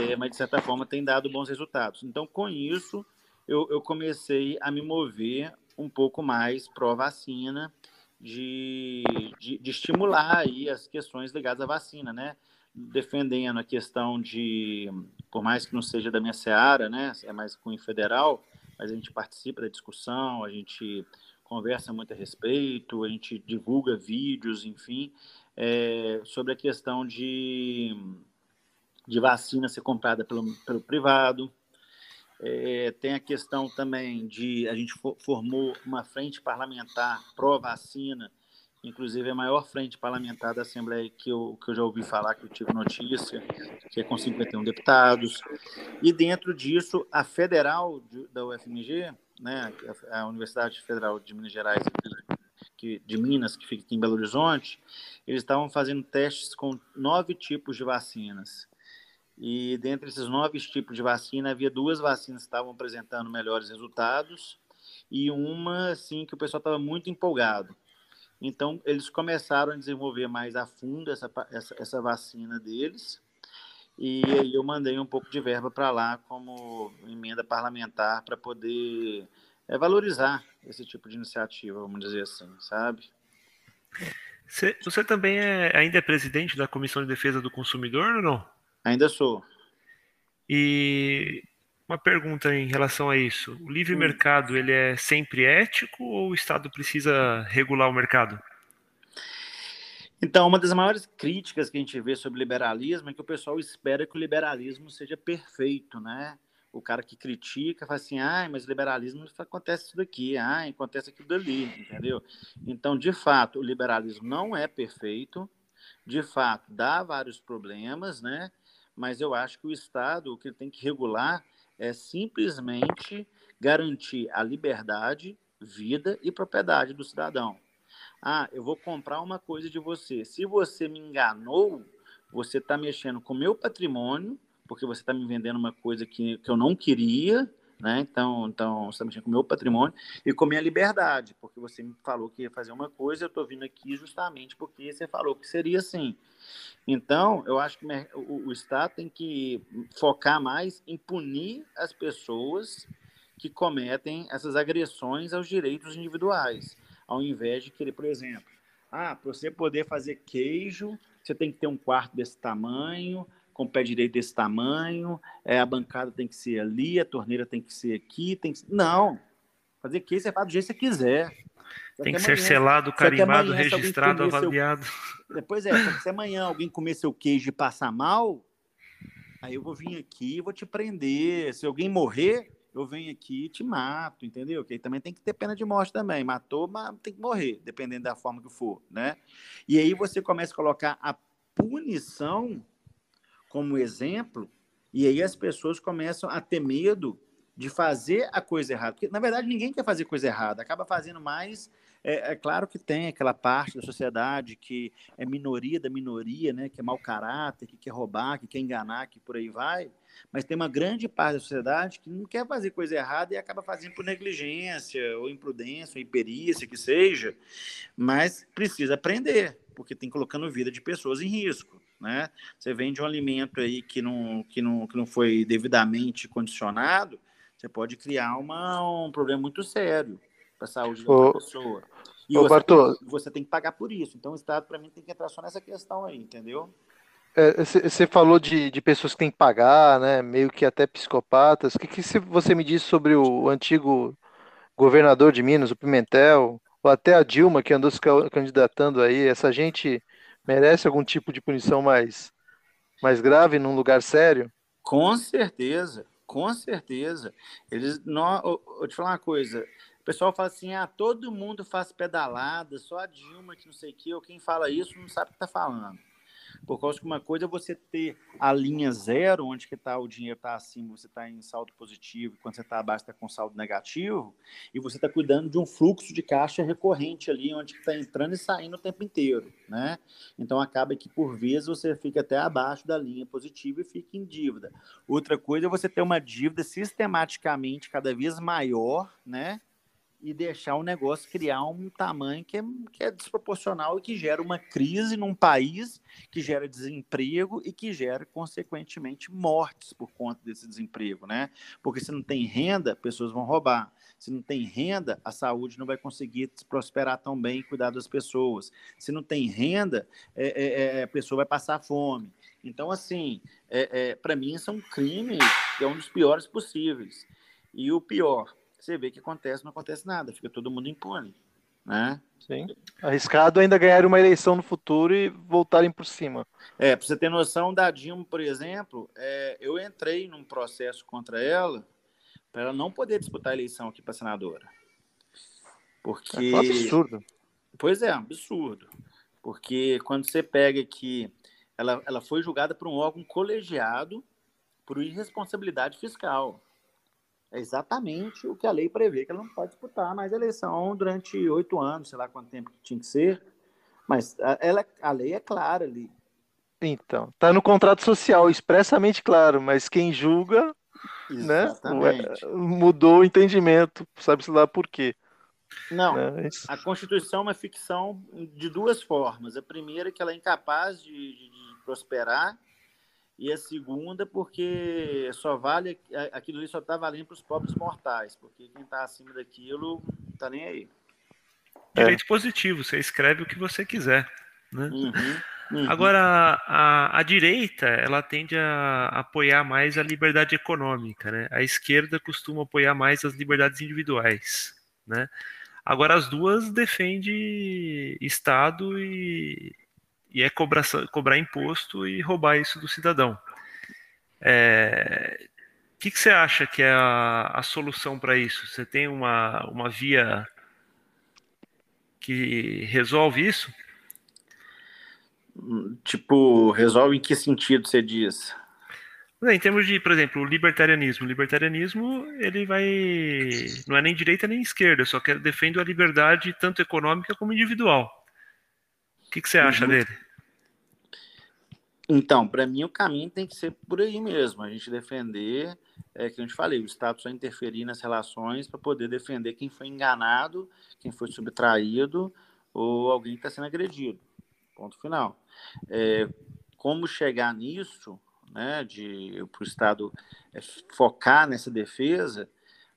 é, mas de certa forma tem dado bons resultados. Então com isso eu, eu comecei a me mover um pouco mais pró-vacina, de, de, de, estimular aí as questões ligadas à vacina, né? defendendo a questão de, por mais que não seja da minha seara, né, é mais cunho federal, mas a gente participa da discussão, a gente conversa muito a respeito, a gente divulga vídeos, enfim, é, sobre a questão de, de vacina ser comprada pelo, pelo privado. É, tem a questão também de a gente formou uma frente parlamentar pró-vacina inclusive a maior frente parlamentar da Assembleia que eu, que eu já ouvi falar, que eu tive notícia, que é com 51 deputados. E dentro disso, a federal da UFMG, né, a Universidade Federal de Minas Gerais, que, de Minas, que fica aqui em Belo Horizonte, eles estavam fazendo testes com nove tipos de vacinas. E dentre esses nove tipos de vacina, havia duas vacinas que estavam apresentando melhores resultados e uma, assim, que o pessoal estava muito empolgado então, eles começaram a desenvolver mais a fundo essa, essa, essa vacina deles, e aí eu mandei um pouco de verba para lá como emenda parlamentar para poder é, valorizar esse tipo de iniciativa, vamos dizer assim, sabe? Você, você também é, ainda é presidente da Comissão de Defesa do Consumidor ou não? Ainda sou. E uma pergunta em relação a isso. O livre hum. mercado, ele é sempre ético ou o Estado precisa regular o mercado? Então, uma das maiores críticas que a gente vê sobre liberalismo é que o pessoal espera que o liberalismo seja perfeito, né? O cara que critica fala assim, ah, mas liberalismo acontece isso daqui, ah, acontece aquilo dali, entendeu? Então, de fato, o liberalismo não é perfeito, de fato, dá vários problemas, né? Mas eu acho que o Estado, o que ele tem que regular é simplesmente garantir a liberdade, vida e propriedade do cidadão. Ah, eu vou comprar uma coisa de você. Se você me enganou, você está mexendo com o meu patrimônio, porque você está me vendendo uma coisa que, que eu não queria, né? Então, então você está mexendo com o meu patrimônio e com a minha liberdade, porque você me falou que ia fazer uma coisa, eu estou vindo aqui justamente porque você falou que seria assim. Então, eu acho que o, o Estado tem que focar mais em punir as pessoas que cometem essas agressões aos direitos individuais, ao invés de querer, por exemplo, ah, para você poder fazer queijo, você tem que ter um quarto desse tamanho, com o pé direito desse tamanho, é, a bancada tem que ser ali, a torneira tem que ser aqui, tem que... Não, fazer queijo você faz do jeito que você quiser. Tem que ser selado, carimbado, amanhã, registrado, avaliado. Seu... Depois é, se amanhã alguém comer seu queijo e passar mal, aí eu vou vir aqui e vou te prender. Se alguém morrer, eu venho aqui e te mato, entendeu? Que aí também tem que ter pena de morte também. Matou, mas tem que morrer, dependendo da forma que for, né? E aí você começa a colocar a punição como exemplo, e aí as pessoas começam a ter medo de fazer a coisa errada. Porque, na verdade, ninguém quer fazer coisa errada, acaba fazendo mais. É, é, claro que tem aquela parte da sociedade que é minoria da minoria, né, que é mau caráter, que quer roubar, que quer enganar, que por aí vai. Mas tem uma grande parte da sociedade que não quer fazer coisa errada e acaba fazendo por negligência, ou imprudência, ou imperícia, que seja, mas precisa aprender, porque tem colocando vida de pessoas em risco. Né? Você vende um alimento aí que não, que não, que não foi devidamente condicionado, você pode criar uma, um problema muito sério para a saúde da pessoa. E Ô, você, tem, você tem que pagar por isso. Então o Estado, para mim, tem que entrar só nessa questão aí, entendeu? Você é, falou de, de pessoas que têm que pagar, né? Meio que até psicopatas. O que, que você me disse sobre o antigo governador de Minas, o Pimentel, ou até a Dilma, que andou se candidatando aí? Essa gente merece algum tipo de punição mais, mais grave num lugar sério? Com certeza, com certeza. Eles não. Eu, eu te falar uma coisa. O pessoal fala assim: ah, todo mundo faz pedalada, só a Dilma que não sei o quê, ou quem fala isso não sabe o que está falando. Por causa que uma coisa é você ter a linha zero, onde que tá, o dinheiro está acima, você está em saldo positivo, quando você está abaixo está com saldo negativo, e você está cuidando de um fluxo de caixa recorrente ali, onde está entrando e saindo o tempo inteiro. Né? Então acaba que, por vezes, você fica até abaixo da linha positiva e fica em dívida. Outra coisa é você ter uma dívida sistematicamente cada vez maior, né? E deixar o negócio criar um tamanho que é, que é desproporcional e que gera uma crise num país, que gera desemprego e que gera, consequentemente, mortes por conta desse desemprego, né? Porque se não tem renda, pessoas vão roubar. Se não tem renda, a saúde não vai conseguir prosperar tão bem e cuidar das pessoas. Se não tem renda, é, é, é a pessoa vai passar fome. Então, assim, é, é para mim, isso é um crime, é um dos piores possíveis. E o pior, você vê que acontece, não acontece nada, fica todo mundo impune. Né? Sim. Arriscado ainda ganhar uma eleição no futuro e voltarem por cima. É, para você ter noção da Dilma, por exemplo, é, eu entrei num processo contra ela para ela não poder disputar a eleição aqui para senadora. Porque. É um absurdo. Pois é, absurdo. Porque quando você pega que ela, ela foi julgada por um órgão colegiado por irresponsabilidade fiscal. É exatamente o que a lei prevê, que ela não pode disputar mais eleição durante oito anos, sei lá quanto tempo que tinha que ser. Mas a, ela, a lei é clara ali. Então, tá no contrato social, expressamente claro, mas quem julga, né, mudou o entendimento, sabe-se lá por quê. Não, né? a Constituição é uma ficção de duas formas. A primeira é que ela é incapaz de, de, de prosperar e a segunda porque só vale aquilo ali só está valendo para os pobres mortais, porque quem está acima daquilo não está nem aí. Direito é. positivo, você escreve o que você quiser. Né? Uhum, uhum. Agora, a, a, direita ela tende a apoiar mais a liberdade econômica, né? A esquerda costuma apoiar mais as liberdades individuais, né? Agora, as duas defendem Estado e, e é cobrar, cobrar imposto e roubar isso do cidadão. É, o que, que, você acha que é a, a solução para isso? Você tem uma, uma via que resolve isso? Tipo, resolve em que sentido você diz? Em termos de, por exemplo, o libertarianismo. O libertarianismo, ele vai. Não é nem direita nem esquerda, só que defende a liberdade tanto econômica como individual. O que, que você acha uhum. dele? Então, para mim, o caminho tem que ser por aí mesmo. A gente defender, é que a gente falei, o Estado só interferir nas relações para poder defender quem foi enganado, quem foi subtraído ou alguém que está sendo agredido. Ponto final. É, como chegar nisso, né, de para o Estado é, focar nessa defesa,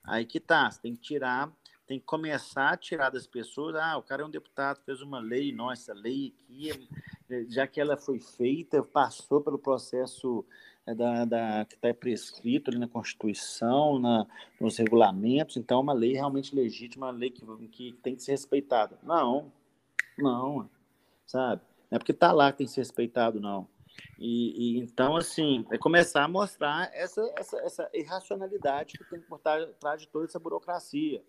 aí que tá. Você tem que tirar tem que começar a tirar das pessoas, ah, o cara é um deputado, fez uma lei, nossa, lei aqui, é, já que ela foi feita, passou pelo processo é, da, da, que está prescrito ali na Constituição, na, nos regulamentos, então é uma lei realmente legítima, uma lei que, que tem que ser respeitada. Não, não, sabe? Não é porque está lá que tem que ser respeitado, não. E, e, então, assim, é começar a mostrar essa, essa, essa irracionalidade que tem por trás de toda essa burocracia.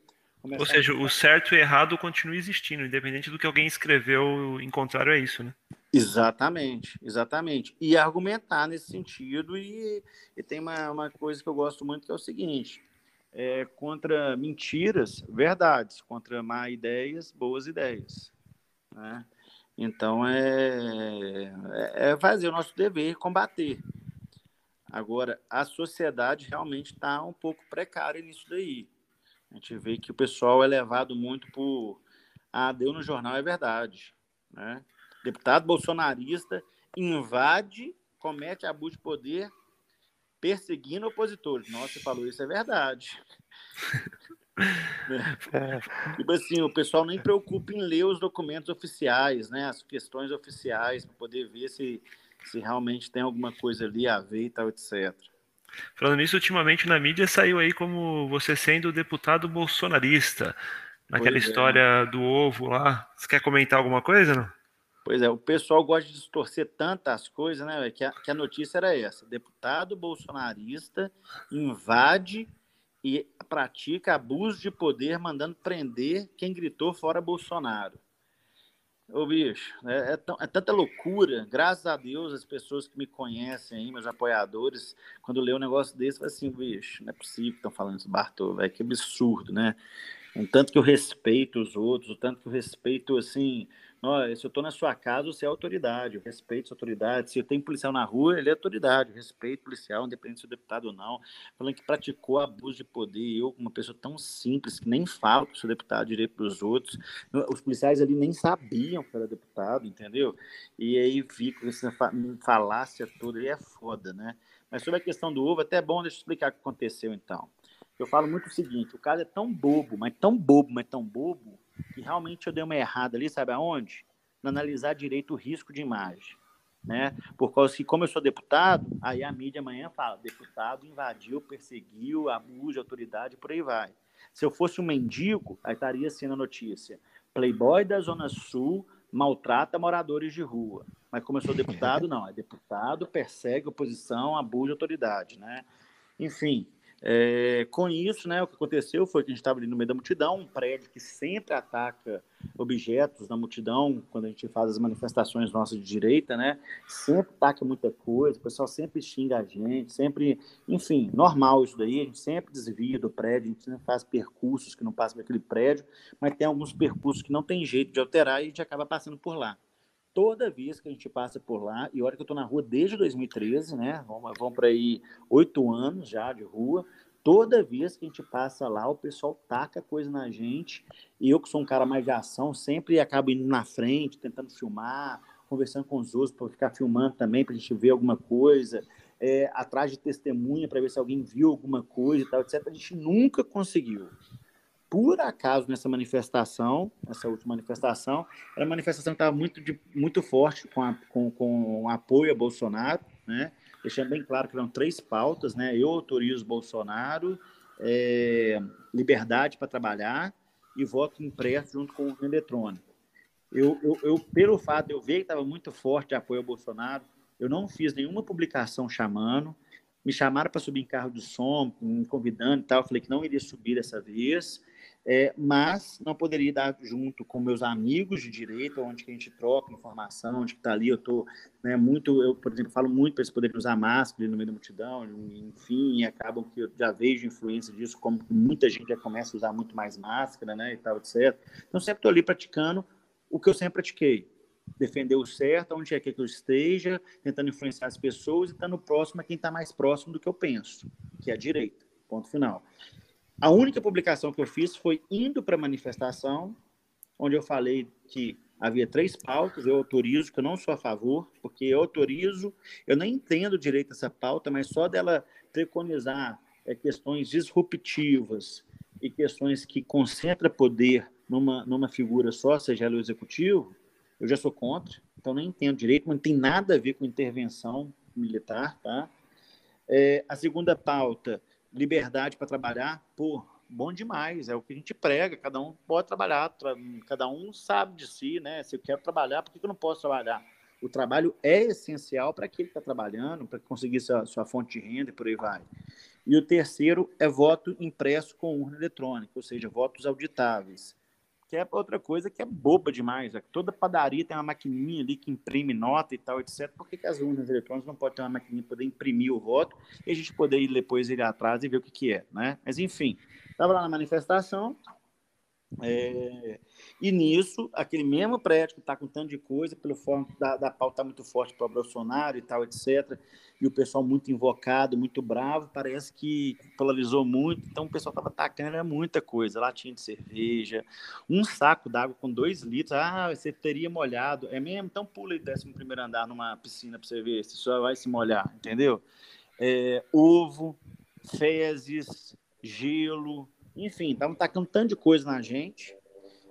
Ou seja, o certo e errado continua existindo, independente do que alguém escreveu, em contrário a isso, né? Exatamente, exatamente. E argumentar nesse sentido, e, e tem uma, uma coisa que eu gosto muito que é o seguinte: é, contra mentiras, verdades, contra má ideias, boas ideias. Né? Então é, é, é fazer o nosso dever, combater. Agora, a sociedade realmente está um pouco precária nisso daí. A gente vê que o pessoal é levado muito por. Ah, deu no jornal, é verdade. Né? Deputado bolsonarista invade, comete abuso de poder, perseguindo opositores. Nossa, você falou isso, é verdade. É. Tipo assim, o pessoal nem preocupa em ler os documentos oficiais, né? As questões oficiais, para poder ver se, se realmente tem alguma coisa ali a ver e tal, etc. Falando nisso, ultimamente na mídia saiu aí como você sendo deputado bolsonarista, naquela pois é. história é. do ovo lá. Você quer comentar alguma coisa, não? Pois é, o pessoal gosta de distorcer tantas coisas, né? Que a, que a notícia era essa: deputado bolsonarista invade e pratica abuso de poder, mandando prender quem gritou fora Bolsonaro. Ô, bicho, é, é, é, tanta loucura. Graças a Deus, as pessoas que me conhecem aí, meus apoiadores, quando lê um negócio desse, falam assim, bicho, não é possível que estão falando isso, Bartô, velho, que absurdo, né? O tanto que eu respeito os outros, o tanto que eu respeito, assim, Olha, se eu estou na sua casa, você é autoridade, eu respeito sua autoridade. Se eu tenho policial na rua, ele é autoridade, eu respeito policial, independente se é deputado ou não. Falando que praticou abuso de poder, eu, uma pessoa tão simples, que nem falo que sou deputado direito para os outros, os policiais ali nem sabiam que era deputado, entendeu? E aí com essa falácia toda, e é foda, né? Mas sobre a questão do ovo, até é bom, deixa eu explicar o que aconteceu então. Eu falo muito o seguinte: o caso é tão bobo, mas tão bobo, mas tão bobo, que realmente eu dei uma errada ali, sabe aonde? Na analisar direito o risco de imagem. Né? Por causa que, como eu sou deputado, aí a mídia amanhã fala: deputado invadiu, perseguiu, abuso de autoridade, por aí vai. Se eu fosse um mendigo, aí estaria sendo a notícia: Playboy da Zona Sul maltrata moradores de rua. Mas como eu sou deputado, não. É deputado, persegue oposição, abuso de autoridade, né? Enfim, é, com isso, né, o que aconteceu foi que a gente estava ali no meio da multidão, um prédio que sempre ataca objetos na multidão, quando a gente faz as manifestações nossas de direita, né, sempre ataca muita coisa, o pessoal sempre xinga a gente, sempre, enfim, normal isso daí, a gente sempre desvia do prédio, a gente sempre faz percursos que não passam por aquele prédio, mas tem alguns percursos que não tem jeito de alterar e a gente acaba passando por lá toda vez que a gente passa por lá, e olha que eu estou na rua desde 2013, né? Vamos, vamos para aí oito anos já de rua. Toda vez que a gente passa lá, o pessoal taca coisa na gente. E eu, que sou um cara mais de ação, sempre acabo indo na frente, tentando filmar, conversando com os outros para ficar filmando também, para a gente ver alguma coisa. É, atrás de testemunha para ver se alguém viu alguma coisa e tal, etc. A gente nunca conseguiu por acaso nessa manifestação, essa última manifestação, era uma manifestação que estava muito, de, muito forte com, a, com, com apoio a Bolsonaro, né? deixando bem claro que eram três pautas, né? Eu autorizo Bolsonaro, é, liberdade para trabalhar e voto impresso junto com o eletrônico. Eu, eu, eu, pelo fato de eu ver que estava muito forte apoio ao Bolsonaro, eu não fiz nenhuma publicação chamando, me chamaram para subir em carro de som, me convidando e tal, eu falei que não iria subir dessa vez, é, mas não poderia dar junto com meus amigos de direito, onde a gente troca informação, onde está ali, eu estou né, muito, eu, por exemplo, falo muito para eles poderem usar máscara no meio da multidão, enfim, e acabam que eu já vejo influência disso, como muita gente já começa a usar muito mais máscara, né, e tal, etc. Então, sempre estou ali praticando o que eu sempre pratiquei, defender o certo, onde é que eu esteja, tentando influenciar as pessoas e estando próximo a quem está mais próximo do que eu penso, que é a direita, ponto final. A única publicação que eu fiz foi indo para a manifestação, onde eu falei que havia três pautas, eu autorizo, que eu não sou a favor, porque eu autorizo, eu nem entendo direito essa pauta, mas só dela preconizar é, questões disruptivas e questões que concentra poder numa, numa figura só, seja ela o executivo, eu já sou contra, então nem entendo direito, não tem nada a ver com intervenção militar, tá? É, a segunda pauta liberdade para trabalhar, pô, bom demais, é o que a gente prega, cada um pode trabalhar, tra cada um sabe de si, né? Se eu quero trabalhar, por que eu não posso trabalhar? O trabalho é essencial para aquele que está trabalhando, para conseguir sua, sua fonte de renda e por aí vai. E o terceiro é voto impresso com urna eletrônica, ou seja, votos auditáveis que é outra coisa que é boba demais. É toda padaria tem uma maquininha ali que imprime nota e tal, etc. Por que, que as urnas eletrônicas não podem ter uma maquininha para poder imprimir o voto e a gente poder ir depois ir atrás e ver o que, que é, né? Mas, enfim, estava lá na manifestação, é, e nisso, aquele mesmo prédio que está com tanto de coisa, pelo forma da, da pauta tá muito forte para o Bolsonaro e tal, etc., e o pessoal muito invocado, muito bravo, parece que polarizou muito, então o pessoal estava atacando, era muita coisa, latinha de cerveja, um saco d'água com dois litros, ah, você teria molhado, é mesmo? Então pula e desce no primeiro andar numa piscina para você ver se só vai se molhar, entendeu? É, ovo, fezes, gelo, Enfim, estavam tacando tanto de coisa na gente.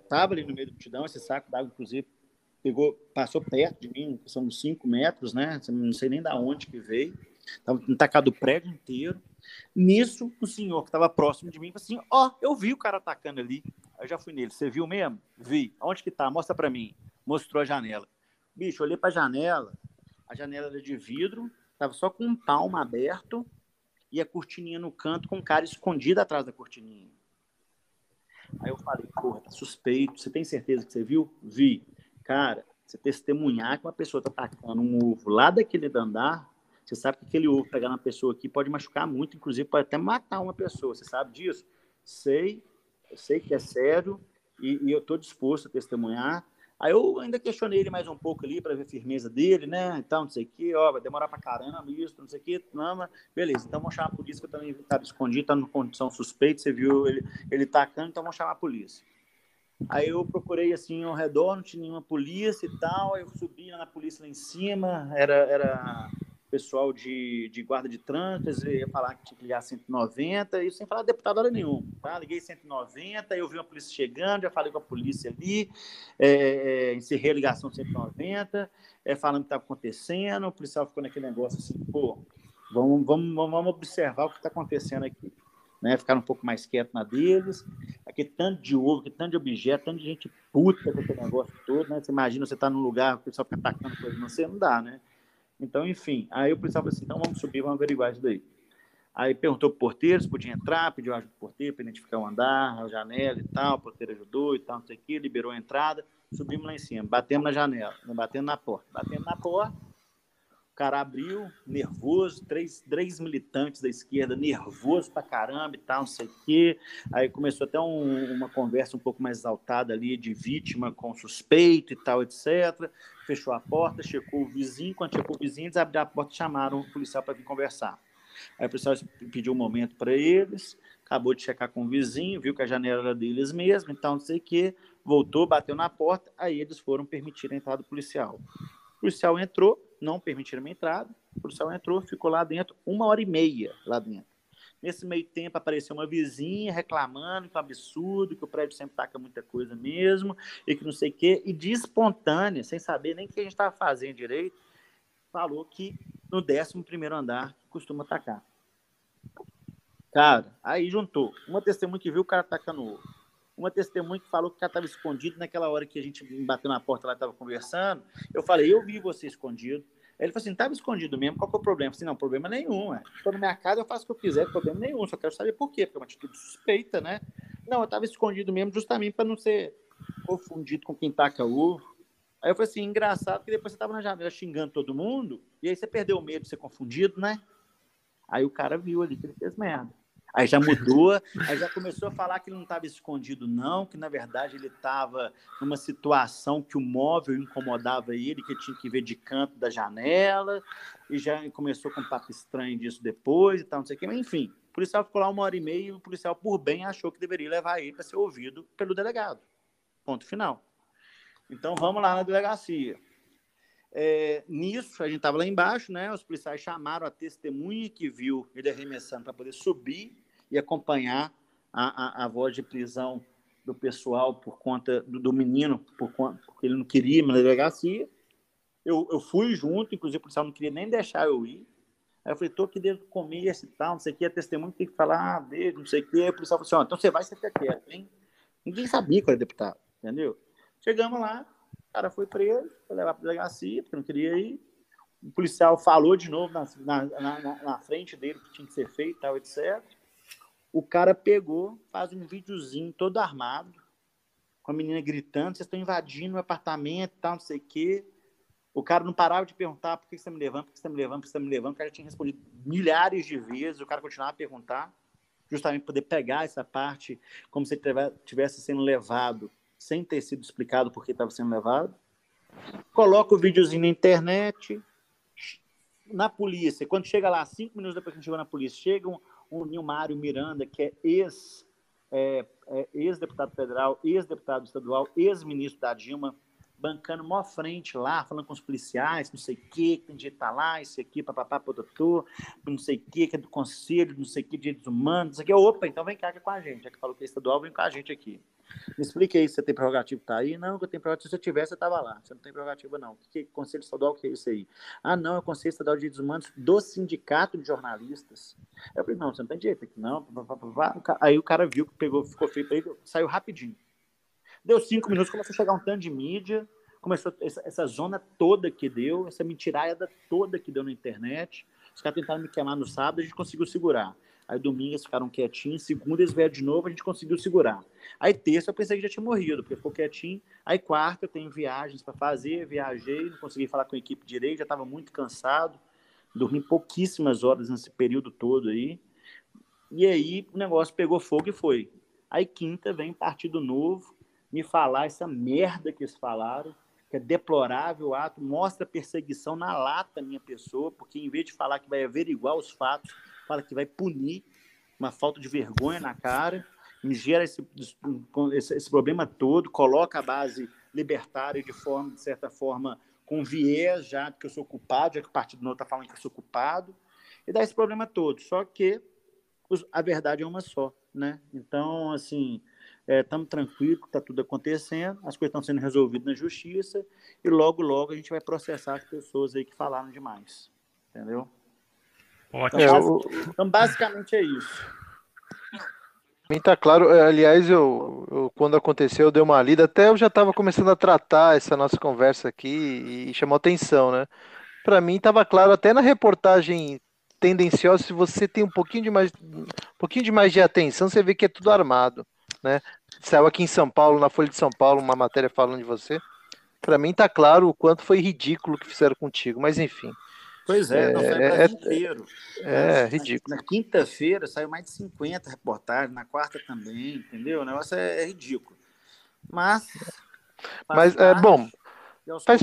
Tava ali no meio do multidão, esse saco d'água, inclusive, pegou, passou perto de mim, são uns 5 metros, né? Não sei nem da onde que veio. Tava tacado o prédio inteiro. Nisso, o senhor que estava próximo de mim falou assim: Ó, oh, eu vi o cara atacando ali. Eu já fui nele. Você viu mesmo? Vi. Onde que tá? Mostra para mim. Mostrou a janela. Bicho, olhei para a janela. A janela era de vidro, tava só com um palmo aberto e a cortininha no canto com o cara escondido atrás da cortininha. Aí eu falei, porra, tá suspeito. Você tem certeza que você viu? Vi. Cara, você testemunhar que uma pessoa tá atacando um ovo lá daquele andar, você sabe que aquele ovo pegar na pessoa aqui pode machucar muito, inclusive pode até matar uma pessoa. Você sabe disso? Sei, eu sei que é sério e, e eu estou disposto a testemunhar. Aí eu ainda questionei ele mais um pouco ali para ver a firmeza dele, né? Então, não sei o quê, ó, vai demorar para caramba isso, não sei o quê. Não, mas beleza, então vamos chamar a polícia, que eu também estava escondido, está numa condição suspeita, você viu ele, ele tacando, então vamos chamar a polícia. Aí eu procurei assim ao redor, não tinha nenhuma polícia e tal, aí eu subi na polícia lá em cima, era, era pessoal de, de guarda de trânsito, ia falar que tinha que ligar 190, e sem falar deputado hora nenhum. Tá? Liguei 190, eu vi uma polícia chegando, já falei com a polícia ali, é, é encerrei a ligação 190, é, falando o que estava acontecendo, o policial ficou naquele negócio assim, pô, vamos, vamos, vamos observar o que está acontecendo aqui. Né, ficaram um pouco mais quietos na deles, aquele tanto de ovo, aquele tanto de objeto, tanto de gente puta com aquele negócio todo, né? Você imagina você tá num lugar, o pessoal fica atacando coisa, não sei, não dá, né? Então, enfim, aí policial falou assim, então vamos subir, vamos averiguar isso daí. Aí perguntou para o porteiro se podia entrar, pediu ajuda do porteiro para identificar o andar, a janela e tal, o porteiro ajudou e tal, não sei o quê, liberou a entrada, subimos lá em cima, batemos na janela, batendo na porta, batendo na porta, o cara abriu, nervoso, três, três militantes da esquerda, nervoso pra caramba e tal, não sei o quê. Aí começou até um, uma conversa um pouco mais exaltada ali de vítima com suspeito e tal, etc. Fechou a porta, checou o vizinho. Quando checou o vizinho, eles abriram a porta e chamaram o policial para vir conversar. Aí o policial pediu um momento para eles, acabou de checar com o vizinho, viu que a janela era deles mesmo, então não sei o quê, voltou, bateu na porta, aí eles foram permitir a entrada do policial. O policial entrou, não permitiram a entrada. O policial entrou, ficou lá dentro uma hora e meia lá dentro. Nesse meio tempo apareceu uma vizinha reclamando que é um absurdo, que o prédio sempre taca muita coisa mesmo, e que não sei o quê, e de espontânea, sem saber nem o que a gente estava fazendo direito, falou que no 11 primeiro andar costuma atacar. Cara, aí juntou uma testemunha que viu o cara atacando o outro, uma testemunha que falou que o cara estava escondido naquela hora que a gente bateu na porta lá estava conversando. Eu falei, eu vi você escondido. Ele falou assim, estava escondido mesmo, qual que é o problema? Eu falei, não, problema nenhum. Estou na minha casa, eu faço o que eu quiser, problema nenhum, só quero saber por quê, porque é uma atitude suspeita, né? Não, eu estava escondido mesmo justamente para não ser confundido com quem taca ovo. Aí eu falei assim, engraçado que depois você estava na janela xingando todo mundo, e aí você perdeu o medo de ser confundido, né? Aí o cara viu ali que ele fez merda. Aí já mudou, aí já começou a falar que ele não estava escondido, não, que na verdade ele estava numa situação que o móvel incomodava ele, que ele tinha que ver de canto da janela, e já começou com um papo estranho disso depois e tal, não sei o quê, mas enfim. O policial ficou lá uma hora e meia e o policial, por bem, achou que deveria levar ele para ser ouvido pelo delegado. Ponto final. Então vamos lá na delegacia. É, nisso, a gente estava lá embaixo, né? Os policiais chamaram a testemunha que viu ele arremessando para poder subir e acompanhar a, a, a, voz de prisão do pessoal por conta do, do menino, por conta, porque ele não queria ir na delegacia. Eu, eu fui junto, inclusive o policial não queria nem deixar eu ir. Aí eu falei, tô aqui dentro do começo e tal, não sei o que, a testemunha tem que falar ah, dele, não sei o que. Aí o policial falou assim, ó, então você vai, você fica quieto, hein? Ninguém sabia que era deputado, entendeu? Chegamos lá, o cara foi preso, foi levar para a delegacia, porque não queria ir. O policial falou de novo na, na, na, na frente dele o que tinha que ser feito, tal, etc. O cara pegou, faz um videozinho todo armado, com a menina gritando, vocês estão invadindo o apartamento, tal, não sei o quê. O cara não parava de perguntar por que você está me levando, por que você está me levando, por que você está me levando. O cara já tinha respondido milhares de vezes, o cara continuava a perguntar, justamente poder pegar essa parte como se ele estivesse sendo levado, sem ter sido explicado por que estava sendo levado. Coloca o videozinho na internet, na polícia. Quando chega lá, cinco minutos depois que chegou na polícia, chegam o Nilmário Miranda, que é ex, é, é, ex-deputado federal, ex-deputado estadual, ex-ministro da Dilma, bancando mó frente lá, falando com os policiais, não sei o que, que tem direito tá lá, isso aqui, papapá, doutor, não sei o que, que é do conselho, não sei o que, direitos humanos, isso aqui. Opa, então vem cá que é com a gente. Já que falou que é estadual, vem com a gente aqui. Me explique aí se você tem prerrogativa tá aí. Não, que eu tenho prerrogativa. Se eu tivesse, você estava lá. Você não tem prerrogativa, não. O que é Conselho Estadual, o que é isso aí? Ah, não, é o Conselho Estadual de Direitos Humanos do Sindicato de Jornalistas. Eu falei, não, você não tem direito aqui, não. Aí o cara viu que pegou, ficou feito aí, saiu rapidinho. Deu cinco minutos, começou a chegar um tanto de mídia, começou essa, essa zona toda que deu, essa mentirada toda que deu na internet. Os caras tentaram me queimar no sábado, a gente conseguiu segurar. Aí domingo eles ficaram quietinhos, segunda eles vieram de novo, a gente conseguiu segurar. Aí terça eu pensei que já tinha morrido, porque ficou quietinho. Aí quarta eu tenho viagens para fazer, viajei, não consegui falar com a equipe direito, já estava muito cansado, dormi pouquíssimas horas nesse período todo aí. E aí o negócio pegou fogo e foi. Aí quinta vem partido novo, me falar essa merda que eles falaram, que é deplorável o ato, mostra perseguição na lata minha pessoa, porque em vez de falar que vai averiguar os fatos, fala que vai punir uma falta de vergonha na cara, me gera esse, esse, esse problema todo, coloca a base libertária de forma, de certa forma, com viés já que eu sou culpado, já que o Partido Novo está falando que eu sou culpado, e dá esse problema todo. Só que a verdade é uma só, né? Então, assim, estamos é, tranquilos, está tudo acontecendo, as coisas estão sendo resolvidas na justiça e logo, logo a gente vai processar as pessoas aí que falaram demais. Entendeu? Ótimo. Então, então basicamente é isso. Mim tá claro, é, aliás, eu, eu, quando aconteceu, eu dei uma lida, até eu já estava começando a tratar essa nossa conversa aqui e chamou atenção, né? Para mim estava claro até na reportagem tendenciosa, se você tem um pouquinho de mais um pouquinho de mais de atenção, você vê que é tudo armado né? Saiu aqui em São Paulo, na Folha de São Paulo, uma matéria falando de você. Para mim tá claro o quanto foi ridículo que fizeram contigo, mas enfim. Pois é, é, não saiu é, inteiro. É, é ridículo. Na, quinta-feira saiu mais de 50 reportagens, na quarta também, entendeu? O negócio é, é ridículo. Mas. Mas, é bom. Faz,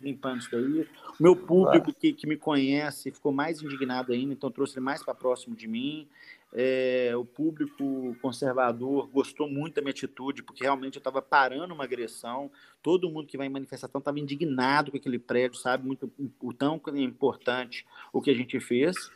limpando isso daí. O meu público que, que me conhece ficou mais indignado ainda, então trouxe ele mais para próximo de mim. É, o público conservador gostou muito da minha atitude, porque realmente eu estava parando uma agressão. Todo mundo que vai em manifestação estava indignado com aquele prédio, sabe muito o tão importante o que a gente fez.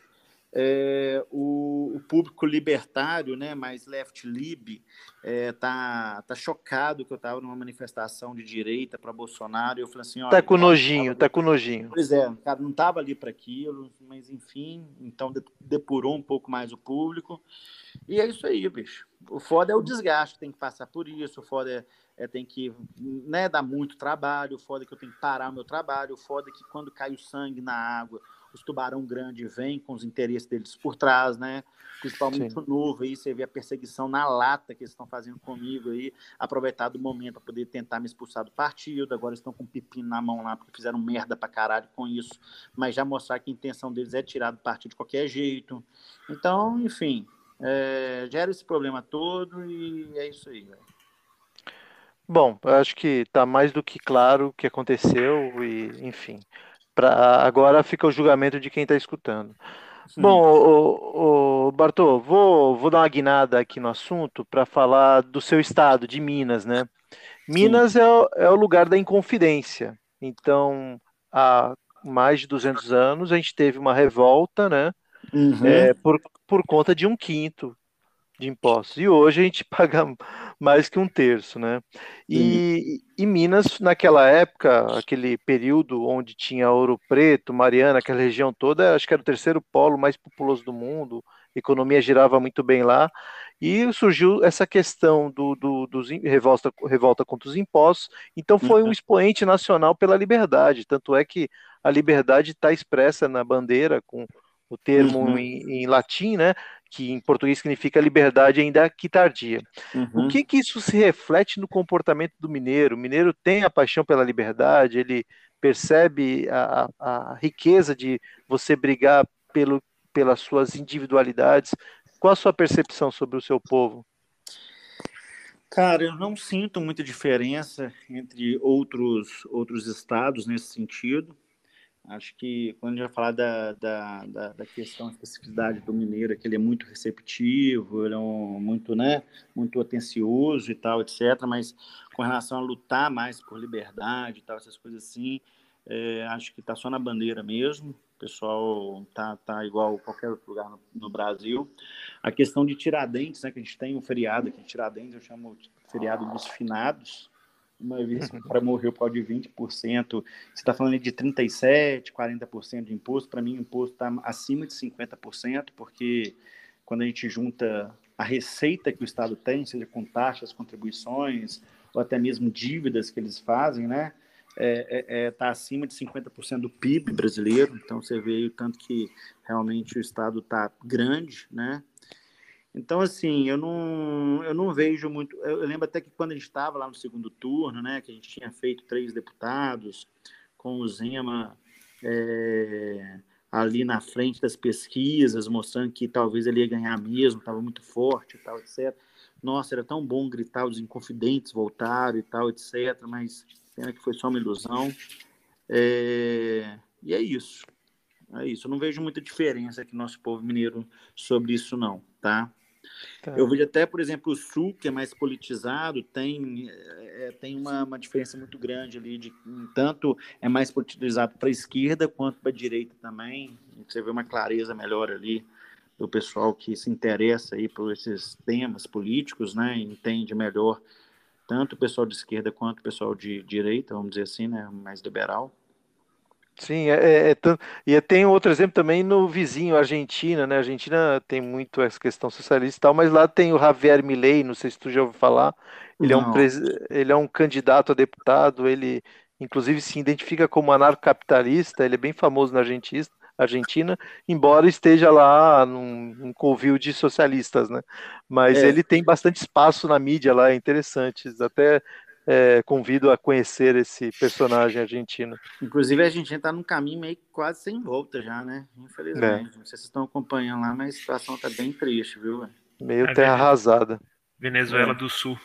É, o, o, público libertário, né, mais left lib, é, tá, tá chocado que eu estava numa manifestação de direita para Bolsonaro. E eu falei assim, tá com nojinho, tá com nojinho. Pois é, cara, não estava ali para aquilo, mas enfim, então depurou um pouco mais o público. E é isso aí, bicho. O foda é o desgaste, tem que passar por isso. O foda é, é tem que né, dar muito trabalho. O foda é que eu tenho que parar o meu trabalho. O foda é que quando cai o sangue na água os tubarão grande vêm com os interesses deles por trás, né? Principalmente Sim. o novo aí, você vê a perseguição na lata que eles estão fazendo comigo aí, aproveitar do momento para poder tentar me expulsar do partido. Agora estão com um pepino na mão lá, porque fizeram merda pra caralho com isso, mas já mostrar que a intenção deles é tirar do partido de qualquer jeito. Então, enfim, é, gera esse problema todo e é isso aí, velho. Bom, eu acho que está mais do que claro o que aconteceu e, enfim, Pra, agora fica o julgamento de quem está escutando. Sim. Bom, o, o, Bartô, vou, vou dar uma guinada aqui no assunto para falar do seu estado, de Minas, né? Minas é, é, o lugar da inconfidência. Então, há mais de 200 anos, a gente teve uma revolta, né? Uhum. É, por, por conta de um quinto de impostos. E hoje a gente paga mais que um terço, né? E, e, Minas, naquela época, aquele período onde tinha Ouro Preto, Mariana, aquela região toda, acho que era o terceiro polo mais populoso do mundo, a economia girava muito bem lá, e surgiu essa questão do, do dos revolta, revolta contra os impostos, então foi um uhum. expoente nacional pela liberdade, tanto é que a liberdade está expressa na bandeira com o termo uhum. em, em, latim, né? Que em português significa liberdade ainda que tardia. Uhum. O que que isso se reflete no comportamento do mineiro? O mineiro tem a paixão pela liberdade, ele percebe a, a riqueza de você brigar pelo, pelas suas individualidades. Qual a sua percepção sobre o seu povo? Cara, eu não sinto muita diferença entre outros, outros estados nesse sentido. Acho que quando a gente vai falar da, da, da, da questão, especificidade do mineiro, é que ele é muito receptivo, ele é um, muito, né, muito atencioso e tal, etc. Mas com relação a lutar mais por liberdade e tal, essas coisas assim, é, acho que está só na bandeira mesmo. O pessoal tá, tá igual qualquer outro lugar no, no, Brasil. A questão de Tiradentes, né, que a gente tem um feriado aqui, Tiradentes, eu chamo de feriado dos finados, uma vez que o cara morreu por causa de 20%, você está falando de 37%, 40% de imposto, para mim o imposto está acima de 50%, porque quando a gente junta a receita que o Estado tem, seja com taxas, contribuições, ou até mesmo dívidas que eles fazem, né? Está é, é, é, tá acima de 50% do PIB brasileiro, então você vê o tanto que realmente o Estado está grande, né? Então, assim, eu não, eu não vejo muito. Eu lembro até que quando a gente estava lá no segundo turno, né, que a gente tinha feito três deputados, com o Zema é, ali na frente das pesquisas, mostrando que talvez ele ia ganhar mesmo, estava muito forte e tal, etc. Nossa, era tão bom gritar, os inconfidentes voltaram e tal, etc. Mas pena que foi só uma ilusão. É, e é isso. É isso. Eu não vejo muita diferença aqui no nosso povo mineiro sobre isso, não, tá? Tá. Eu vejo até, por exemplo, o Sul, que é mais politizado, tem, é, tem uma, uma diferença muito grande ali, de tanto é mais politizado para a esquerda quanto para a direita também. Você vê uma clareza melhor ali do pessoal que se interessa aí por esses temas políticos, né? Entende melhor tanto o pessoal de esquerda quanto o pessoal de direita, vamos dizer assim, né? Mais liberal. Sim, é, é, é e tem outro exemplo também no vizinho, Argentina, né? A Argentina tem muito essa questão socialista e tal, mas lá tem o Javier Milei, não sei se tu já ouviu falar. Ele é um, ele é um candidato a deputado, ele inclusive se identifica como anarcocapitalista, ele é bem famoso na Argentina, embora esteja lá num, num covil de socialistas, né? Mas é. ele tem bastante espaço na mídia lá, é interessante. Até é, convido a conhecer esse personagem argentino. Inclusive, a Argentina está num caminho meio quase sem volta já, né? Infelizmente. É. Não sei se vocês estão acompanhando lá, mas a situação está bem triste, viu? Meio é terra arrasada. Venezuela é. do Sul.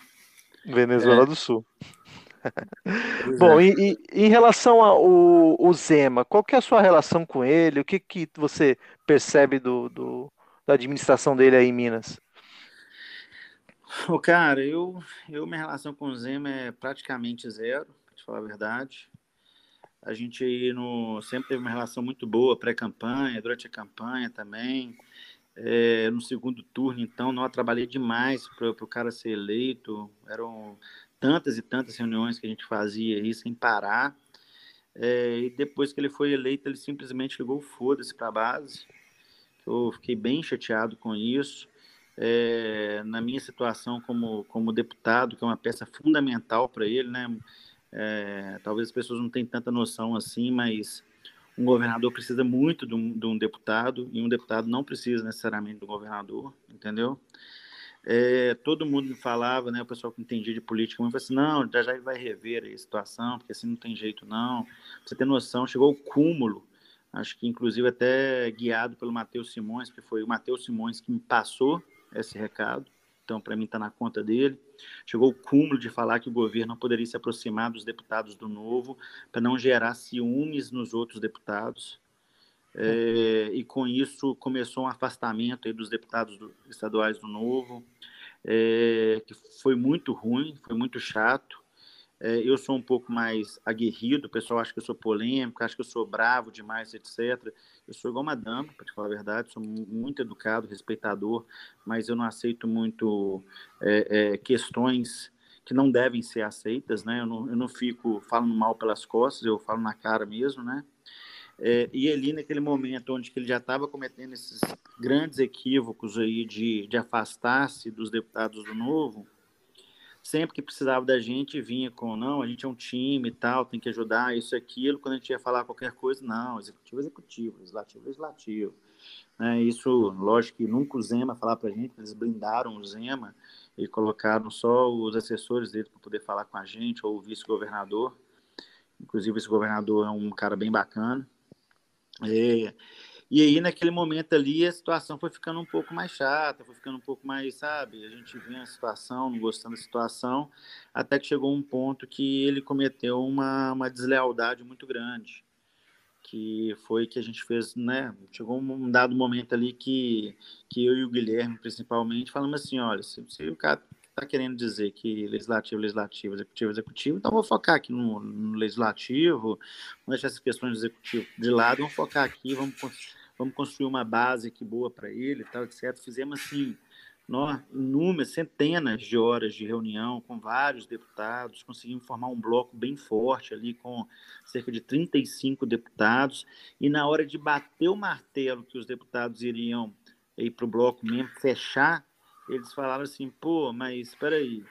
Venezuela é. do Sul. Bom, e, e, em relação ao Zema, qual que é a sua relação com ele? O que, que você percebe do, do da administração dele aí em Minas? O cara, eu, eu minha relação com o Zema é praticamente zero, para te falar a verdade. A gente no, sempre teve uma relação muito boa pré-campanha, durante a campanha também. É, no segundo turno, então, não trabalhei demais para o cara ser eleito. Eram tantas e tantas reuniões que a gente fazia aí sem parar. É, e depois que ele foi eleito, ele simplesmente ligou foda-se para a base. Eu fiquei bem chateado com isso é, na minha situação como, como deputado, que é uma peça fundamental para ele, né? É, talvez as pessoas não tenham tanta noção assim, mas um governador precisa muito de um, de um deputado e um deputado não precisa necessariamente do governador, entendeu? É, todo mundo me falava, né, o pessoal que entendia de política, me falava assim, não, já já vai rever a situação, porque assim não tem jeito não. Pra você ter noção, chegou o cúmulo, acho que inclusive até guiado pelo Matheus Simões, porque foi o Matheus Simões que me passou esse recado. Então, para mim, está na conta dele. Chegou o cúmulo de falar que o governo não poderia se aproximar dos deputados do Novo para não gerar ciúmes nos outros deputados. É, e com isso começou um afastamento dos deputados do, estaduais do Novo, é, que foi muito ruim, foi muito chato. É, eu sou um pouco mais aguerrido, o pessoal acha que eu sou polêmico, acha que eu sou bravo demais, etc. Eu sou igual uma dama, para te falar a verdade, sou muito educado, respeitador, mas eu não aceito muito é, é, questões que não devem ser aceitas, né? Eu não, eu não fico falando mal pelas costas, eu falo na cara mesmo, né? É, e ali naquele momento onde ele já estava cometendo esses grandes equívocos aí de, de afastar-se dos deputados do Novo, sempre que precisava da gente, vinha com, não, a gente é um time e tal, tem que ajudar, isso e aquilo. Quando a gente ia falar qualquer coisa, não, executivo, executivo, legislativo, legislativo. É, isso, lógico que nunca o Zema falar para a gente, eles blindaram o Zema e colocaram só os assessores dele para poder falar com a gente, ou o vice-governador. Inclusive, esse governador é um cara bem bacana. É, e aí, naquele momento ali, a situação foi ficando um pouco mais chata, foi ficando um pouco mais, sabe? A gente vinha a situação, não gostando da situação, até que chegou um ponto que ele cometeu uma, uma deslealdade muito grande. que foi que a gente fez, né? Chegou um dado momento ali que, que eu e o Guilherme, principalmente, falamos assim, olha, se, se o cara está querendo dizer que legislativo, legislativo, executivo, executivo, então vou focar aqui no, no legislativo, vamos deixar essas questões de executivo de lado, vamos focar aqui, vamos, vamos construir uma base aqui boa para ele, tal, etc. Fizemos assim, inúmeras, centenas de horas de reunião com vários deputados, conseguimos formar um bloco bem forte ali com cerca de 35 deputados, e na hora de bater o martelo que os deputados iriam ir para o bloco mesmo, fechar, eles falaram assim, pô, mas espera aí,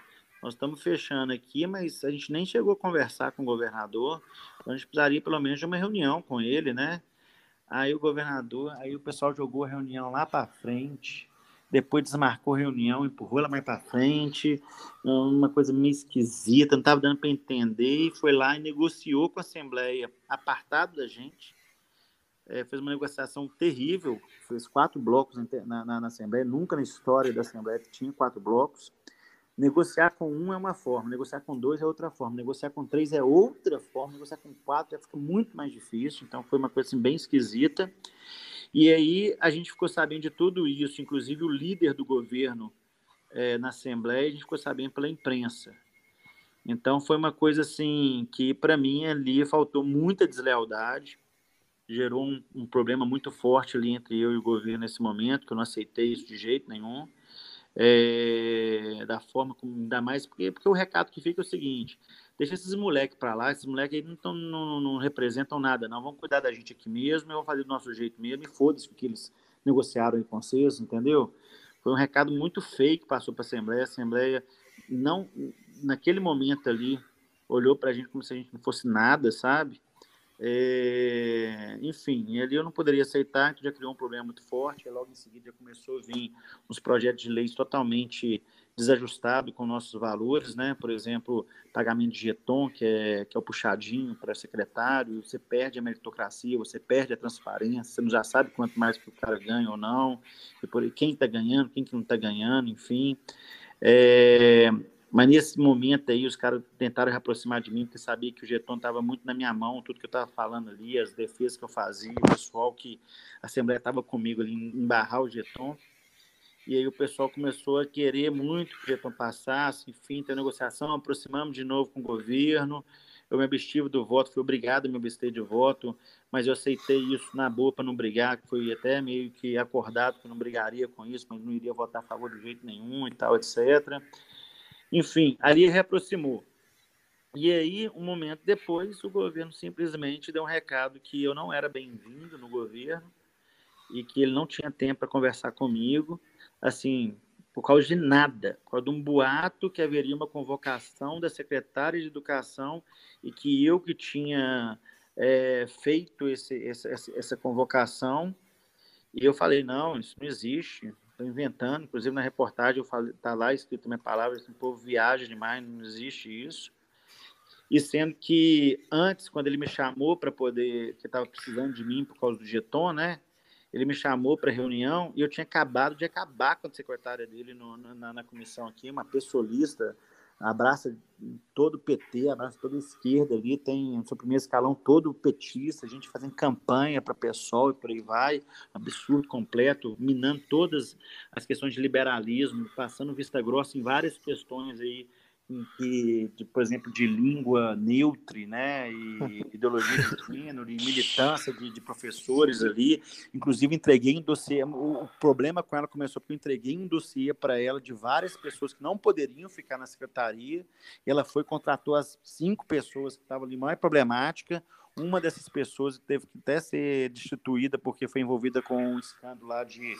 nós estamos fechando aqui, mas a gente nem chegou a conversar com o governador, então a gente precisaria pelo menos de uma reunião com ele, né? Aí o governador, aí o pessoal jogou a reunião lá para frente, depois desmarcou a reunião, empurrou ela mais para frente, uma coisa meio esquisita, não estava dando para entender, e foi lá e negociou com a Assembleia, apartado da gente, é, fez uma negociação terrível, fez quatro blocos na, na, na, Assembleia, nunca na história da Assembleia tinha quatro blocos. Negociar com um é uma forma, negociar com dois é outra forma, negociar com três é outra forma, negociar com quatro já fica muito mais difícil, então foi uma coisa assim, bem esquisita. E aí a gente ficou sabendo de tudo isso, inclusive o líder do governo é, na Assembleia, a gente ficou sabendo pela imprensa. Então foi uma coisa assim que para mim ali faltou muita deslealdade, gerou um, um, problema muito forte ali entre eu e o governo nesse momento, que eu não aceitei isso de jeito nenhum. É, da forma como ainda mais porque, porque o recado que fica é o seguinte deixa esses moleques para lá, esses moleques não, tão, não, não, representam nada, não. Vamos cuidar da gente aqui mesmo, eu vou fazer do nosso jeito mesmo, e foda-se o que eles negociaram aí com vocês, entendeu? Foi um recado muito feio que passou para a Assembleia. A Assembleia não, naquele momento ali, olhou para a gente como se a gente não fosse nada, sabe? É, enfim, ali eu não poderia aceitar, que já criou um problema muito forte. Logo em seguida já começou a vir uns projetos de leis totalmente desajustado com nossos valores, né? Por exemplo, pagamento de jeton, que é, que é o puxadinho para secretário, você perde a meritocracia, você perde a transparência, você não já sabe quanto mais que o cara ganha ou não, e por quem está ganhando, quem que não está ganhando, enfim. É, mas nesse momento aí, os caras tentaram se aproximar de mim, porque sabia que o jeton estava muito na minha mão, tudo que eu estava falando ali, as defesas que eu fazia, o pessoal que a Assembleia estava comigo ali, embarrar o jeton. E aí o pessoal começou a querer muito que o Getão passasse, enfim, ter negociação, aproximamos de novo com o governo. Eu me abstive do voto, fui obrigado a me abster de voto, mas eu aceitei isso na boa para não brigar, que foi até meio que acordado que não brigaria com isso, mas não iria votar a favor de jeito nenhum e tal, etc. Enfim, ali reaproximou. E aí, um momento depois, o governo simplesmente deu um recado que eu não era bem-vindo no governo e que ele não tinha tempo para conversar comigo assim, por causa de nada, por causa de um boato que haveria uma convocação da secretária de Educação e que eu que tinha é, feito esse, essa, essa convocação. E eu falei, não, isso não existe, estou inventando. Inclusive, na reportagem, está lá escrito minha palavra, o povo viaja demais, não existe isso. E sendo que antes, quando ele me chamou para poder, que estava precisando de mim por causa do jeton, né? ele me chamou para reunião e eu tinha acabado de acabar com a secretária dele no, na, na, comissão aqui, uma pessoalista, abraça todo o PT, abraça toda a esquerda ali, tem no seu primeiro escalão todo petista, a gente fazendo campanha para pessoal e por aí vai, absurdo completo, minando todas as questões de liberalismo, passando vista grossa em várias questões aí que, de, por exemplo, de língua neutra, né, e ideologia de gênero, e militância de, de, professores ali. Inclusive, entreguei um dossiê. O, o, problema com ela começou porque eu entreguei um dossiê para ela de várias pessoas que não poderiam ficar na secretaria. E ela foi contratou as cinco pessoas que estavam ali mais problemática. Uma dessas pessoas teve que até ser destituída porque foi envolvida com um escândalo lá de,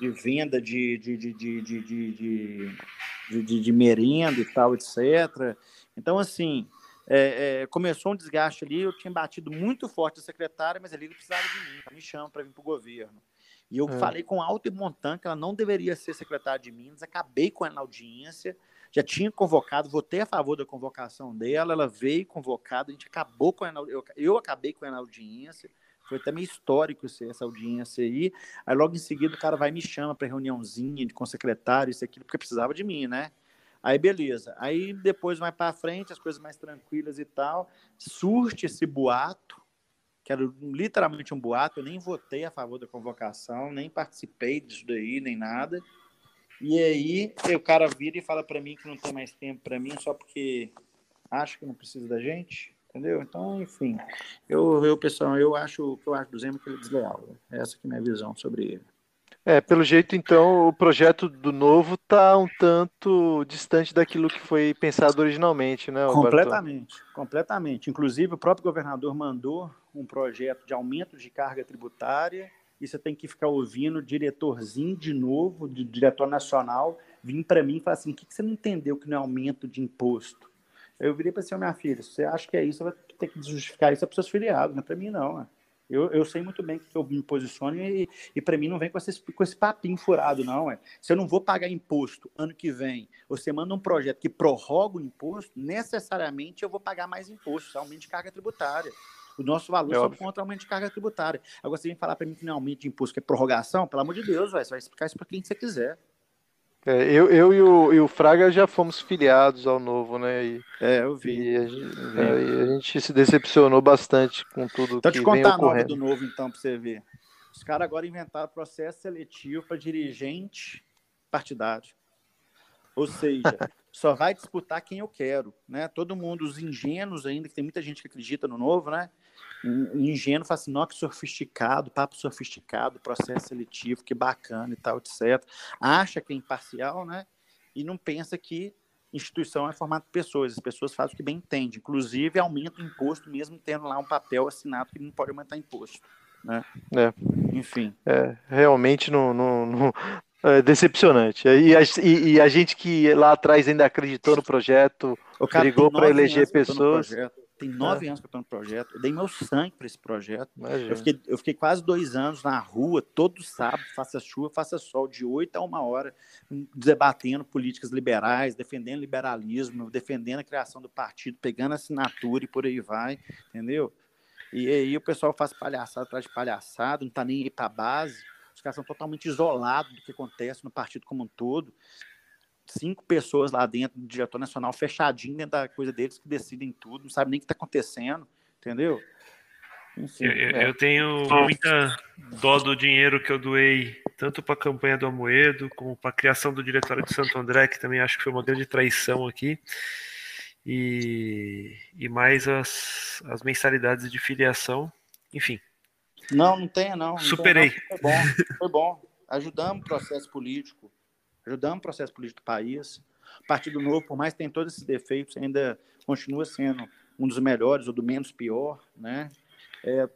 de venda de, de, de, de, de, de, de, de merenda e tal, etc. Então, assim, é, é, começou um desgaste ali, eu tinha batido muito forte a secretária, mas ali ele precisava de mim, me chama para vir para o governo. E eu é. falei com alto e montan que ela não deveria ser secretária de Minas, acabei com ela na audiência, já tinha convocado, votei a favor da convocação dela, ela veio convocada, a gente acabou com ela, eu, eu acabei com ela na audiência, foi até meio histórico essa audiência aí. Aí logo em seguida o cara vai e me chama para reuniãozinha com o secretário, isso aqui, porque precisava de mim, né? Aí beleza. Aí depois vai para frente, as coisas mais tranquilas e tal, surte esse boato que era literalmente um boato. Eu nem votei a favor da convocação, nem participei disso daí, nem nada. E aí o cara vira e fala para mim que não tem mais tempo para mim só porque acha que não precisa da gente, entendeu? Então, enfim, eu, eu pessoal, eu acho que eu acho do Zema que ele é desleal. Né? Essa que é a minha visão sobre ele. É, pelo jeito, então, o projeto do novo está um tanto distante daquilo que foi pensado originalmente, né? Completamente, completamente. Inclusive, o próprio governador mandou um projeto de aumento de carga tributária e você tem que ficar ouvindo diretorzinho de novo, do diretor nacional, vir para mim e falar assim: o que, você não entendeu que não é aumento de imposto? Eu virei para assim: minha filha, se você acha que é isso, vai ter que justificar isso para seus filiados, não é para mim, não. Né? Eu, eu sei muito bem que eu me posiciono e, e para mim não vem com esse, com esse papinho furado, não. É. Se eu não vou pagar imposto ano que vem, você manda um projeto que prorroga o imposto, necessariamente eu vou pagar mais imposto, é aumento de carga tributária. O nosso valor é só contra aumento de carga tributária. Agora, você vem falar para mim que não é aumento de imposto, que é prorrogação, pelo amor de Deus, véio, você vai explicar isso para quem você quiser. É, eu, eu e, o, e o Fraga já fomos filiados ao novo, né? E, é, eu vi. E a, gente, é. a gente se decepcionou bastante com tudo então, que te contar a do novo, então, para você ver. Os caras agora inventaram processo seletivo para dirigente partidário. Ou seja, só vai disputar quem eu quero, né? Todo mundo, os ingênuos ainda, que tem muita gente que acredita no novo, né? Ingênuo fala assim, que sofisticado, papo sofisticado, processo seletivo, que bacana e tal, etc. Acha que é imparcial, né? E não pensa que instituição é formada por pessoas, as pessoas fazem o que bem entendem, inclusive aumenta o imposto mesmo tendo lá um papel assinado que não pode aumentar imposto, né? É. Enfim. É, realmente não, não, não... É decepcionante. E a, e, e a, gente que lá atrás ainda acreditou no projeto, brigou para eleger pessoas. Tem nove é. anos que eu estou no projeto. Eu dei meu sangue para esse projeto. Eu fiquei, eu fiquei, quase dois anos na rua, todo sábado, faça chuva, faça sol, de oito a uma hora, debatendo políticas liberais, defendendo liberalismo, defendendo a criação do partido, pegando assinatura e por aí vai, entendeu? E aí o pessoal faz palhaçada atrás de palhaçada, não está nem aí para a base. Os caras são totalmente isolados do que acontece no partido como um todo cinco pessoas lá dentro do diretor nacional, fechadinho dentro da coisa deles, que decidem tudo, não sabe nem o que está acontecendo, entendeu? Enfim, eu, é. eu, tenho muita dó do dinheiro que eu doei, tanto para a campanha do Amoedo, como para a criação do Diretório de Santo André, que também acho que foi uma grande traição aqui, e, e mais as, as mensalidades de filiação, enfim. Não, não tem, não. Superei. Não. Foi bom, foi bom. Ajudamos o processo político ajudamos o processo político do país. O Partido Novo, por mais que tenha todos esses defeitos, ainda continua sendo um dos melhores ou do menos pior, né? É,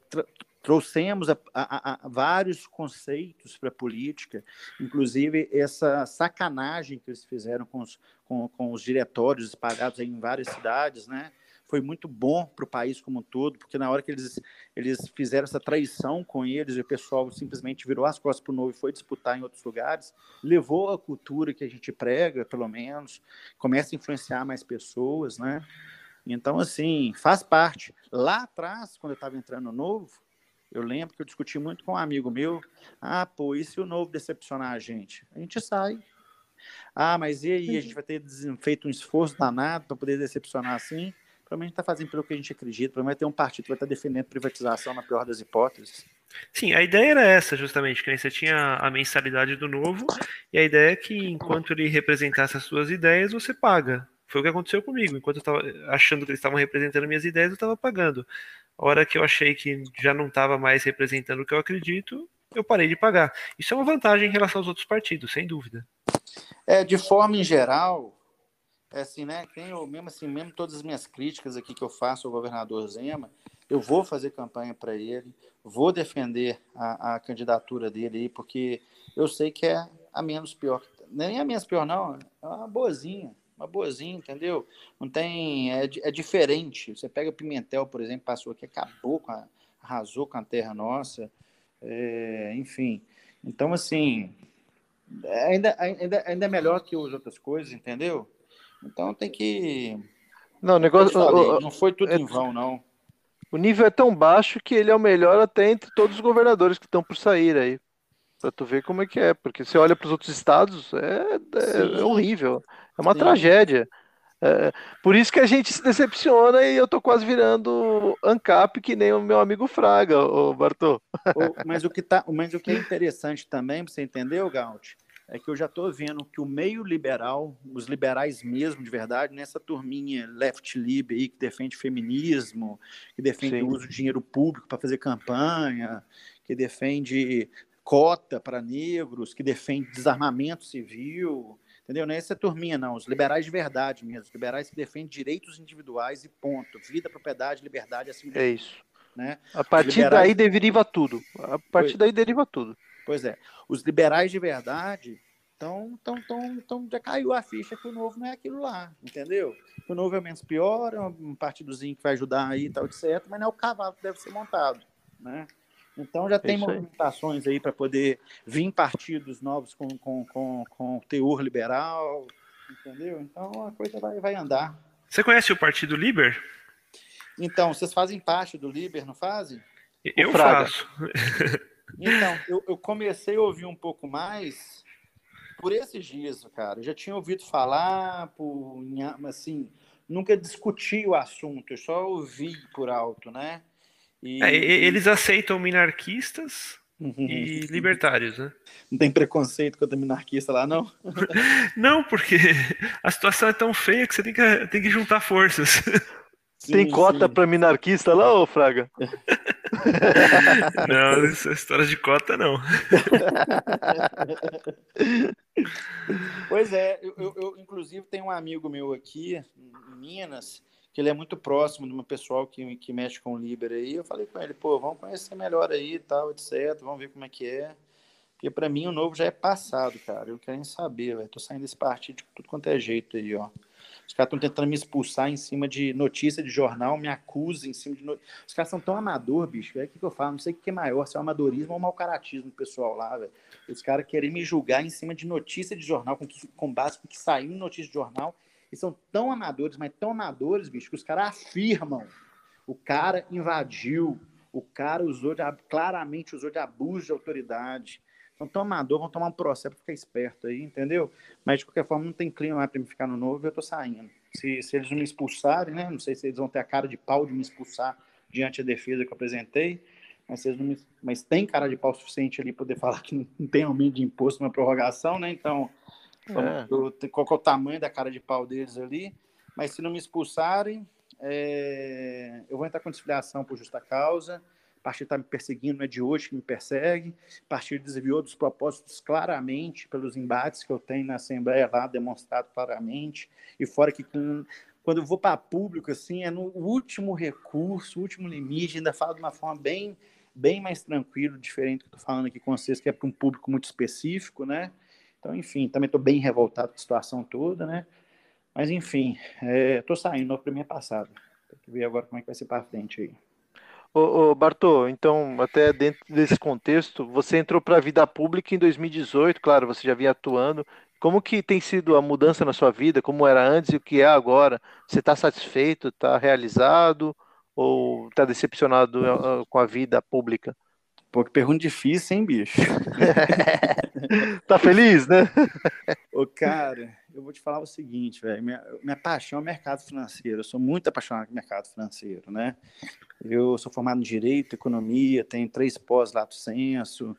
trouxemos a, a, a, vários conceitos para a política, inclusive essa sacanagem que eles fizeram com os, com, com os diretórios espalhados em várias cidades, né? Foi muito bom para o país como um todo, porque na hora que eles, eles fizeram essa traição com eles, o pessoal simplesmente virou as costas para o novo e foi disputar em outros lugares, levou a cultura que a gente prega, pelo menos, começa a influenciar mais pessoas, né? Então, assim, faz parte. Lá atrás, quando eu estava entrando no novo, eu lembro que eu discuti muito com um amigo meu. Ah, pô, e se o novo decepcionar a gente? A gente sai. Ah, mas e aí? A gente vai ter feito um esforço danado para poder decepcionar assim? Provavelmente está fazendo pelo que a gente acredita, provavelmente vai ter um partido que vai estar tá defendendo privatização na pior das hipóteses. Sim, a ideia era essa, justamente, que você tinha a mensalidade do novo, e a ideia é que enquanto ele representasse as suas ideias, você paga. Foi o que aconteceu comigo. Enquanto eu estava achando que eles estavam representando minhas ideias, eu estava pagando. A hora que eu achei que já não estava mais representando o que eu acredito, eu parei de pagar. Isso é uma vantagem em relação aos outros partidos, sem dúvida. É, de forma em geral, é assim, né? Tenho mesmo assim, mesmo todas as minhas críticas aqui que eu faço ao governador Zema, eu vou fazer campanha para ele, vou defender a, a, candidatura dele aí, porque eu sei que é a menos pior. Nem a menos pior, não, é uma boazinha, uma boazinha, entendeu? Não tem. É, é diferente. Você pega Pimentel, por exemplo, passou aqui, acabou com a. arrasou com a terra nossa, é, enfim. Então, assim, ainda, ainda, ainda é melhor que as outras coisas, entendeu? Então tem que. Não, o negócio. Falei, não foi tudo é, em vão, não. O nível é tão baixo que ele é o melhor até entre todos os governadores que estão por sair aí. Pra tu ver como é que é. Porque você olha para os outros estados, é, é, horrível. É uma Sim. tragédia. É, por isso que a gente se decepciona e eu tô quase virando ANCAP que nem o meu amigo Fraga, o Bartô. mas, o que tá, mas o que é interessante também, você entender, Gaut, é que eu já estou vendo que o meio liberal, os liberais mesmo, de verdade, nessa turminha left lib aí, que defende feminismo, que defende Sim. o uso de dinheiro público para fazer campanha, que defende cota para negros, que defende desarmamento civil, entendeu? Não é essa turminha, não. Os liberais de verdade mesmo, os liberais que defendem direitos individuais e ponto. Vida, propriedade, liberdade, assim. É isso. Né? A partir liberais... daí deriva tudo. A partir pois... daí deriva tudo. Pois é. Os liberais de verdade então, então, então, então já caiu a ficha que o novo não é aquilo lá, entendeu? O novo é menos pior, é um partidozinho que vai ajudar aí e tal, etc., mas não é o cavalo que deve ser montado, né? Então já tem movimentações aí para poder vir partidos novos com, com, com, com teor liberal, entendeu? Então a coisa vai, vai andar. Você conhece o Partido Liber? Então, vocês fazem parte do Liber, não fazem? Eu faço. Então, eu, eu comecei a ouvir um pouco mais por esses dias, cara. Eu já tinha ouvido falar, por, assim, nunca discuti o assunto, eu só ouvi por alto, né? E... É, eles aceitam minarquistas uhum. e libertários, né? Não tem preconceito contra minarquista lá, não? não, porque a situação é tão feia que você tem que, tem que juntar forças. Sim, tem cota para minarquista lá, ô Fraga? não, essa história de cota não. pois é, eu, eu, eu, inclusive tenho um amigo meu aqui em Minas, que ele é muito próximo de uma pessoal que, que mexe com o Liber aí. Eu falei com ele, pô, vamos conhecer melhor aí e tal, etc. Vamos ver como é que é. Porque para mim o novo já é passado, cara. Eu quero nem saber, velho. Tô saindo desse partido de tudo quanto é jeito aí, ó. Os caras estão tentando me expulsar em cima de notícia de jornal, me acusam em cima de. No... Os caras são tão amador, bicho. É o que, que eu falo? Não sei o que é maior, se é o amadorismo ou o mau caratismo pessoal lá, velho. Os caras querem me julgar em cima de notícia de jornal, com, com base com que saiu em notícia de jornal. E são tão amadores, mas tão amadores, bicho, que os caras afirmam. O cara invadiu, o cara usou de, claramente usou de abuso de autoridade então, tão amador, vão tomar um processo para ficar esperto aí, entendeu? Mas, de qualquer forma, não tem clima mais para me ficar no novo, eu tô saindo. Se, se eles não me expulsarem, né? Não sei se eles vão ter a cara de pau de me expulsar diante da defesa que eu apresentei, mas, se me... mas tem cara de pau suficiente ali para poder falar que não tem aumento de imposto na prorrogação, né? Então, é. eu, qual é o tamanho da cara de pau deles ali? Mas se não me expulsarem, é... eu vou entrar com desfiliação por justa causa partido está me perseguindo, não é de hoje que me persegue. O partido desviou dos propósitos claramente pelos embates que eu tenho na Assembleia lá, demonstrado claramente. E fora que com, quando eu vou para público, assim, é no último recurso, último limite, ainda falo de uma forma bem, bem mais tranquila, diferente do que estou falando aqui com vocês, que é para um público muito específico, né? Então, enfim, também estou bem revoltado com a situação toda, né? Mas, enfim, estou é, saindo, para mim é passado. Tem que ver agora como é que vai ser para frente aí. Ô, ô Bartô, então, até dentro desse contexto, você entrou para a vida pública em 2018, claro, você já vinha atuando. Como que tem sido a mudança na sua vida? Como era antes e o que é agora? Você está satisfeito? Está realizado? Ou está decepcionado uh, com a vida pública? Pô, que pergunta difícil, hein, bicho? tá feliz, né? Ô, cara, eu vou te falar o seguinte, velho. Minha, minha paixão é o mercado financeiro. Eu sou muito apaixonado pelo mercado financeiro, né? Eu sou formado em Direito, Economia, tenho três pós lato senso,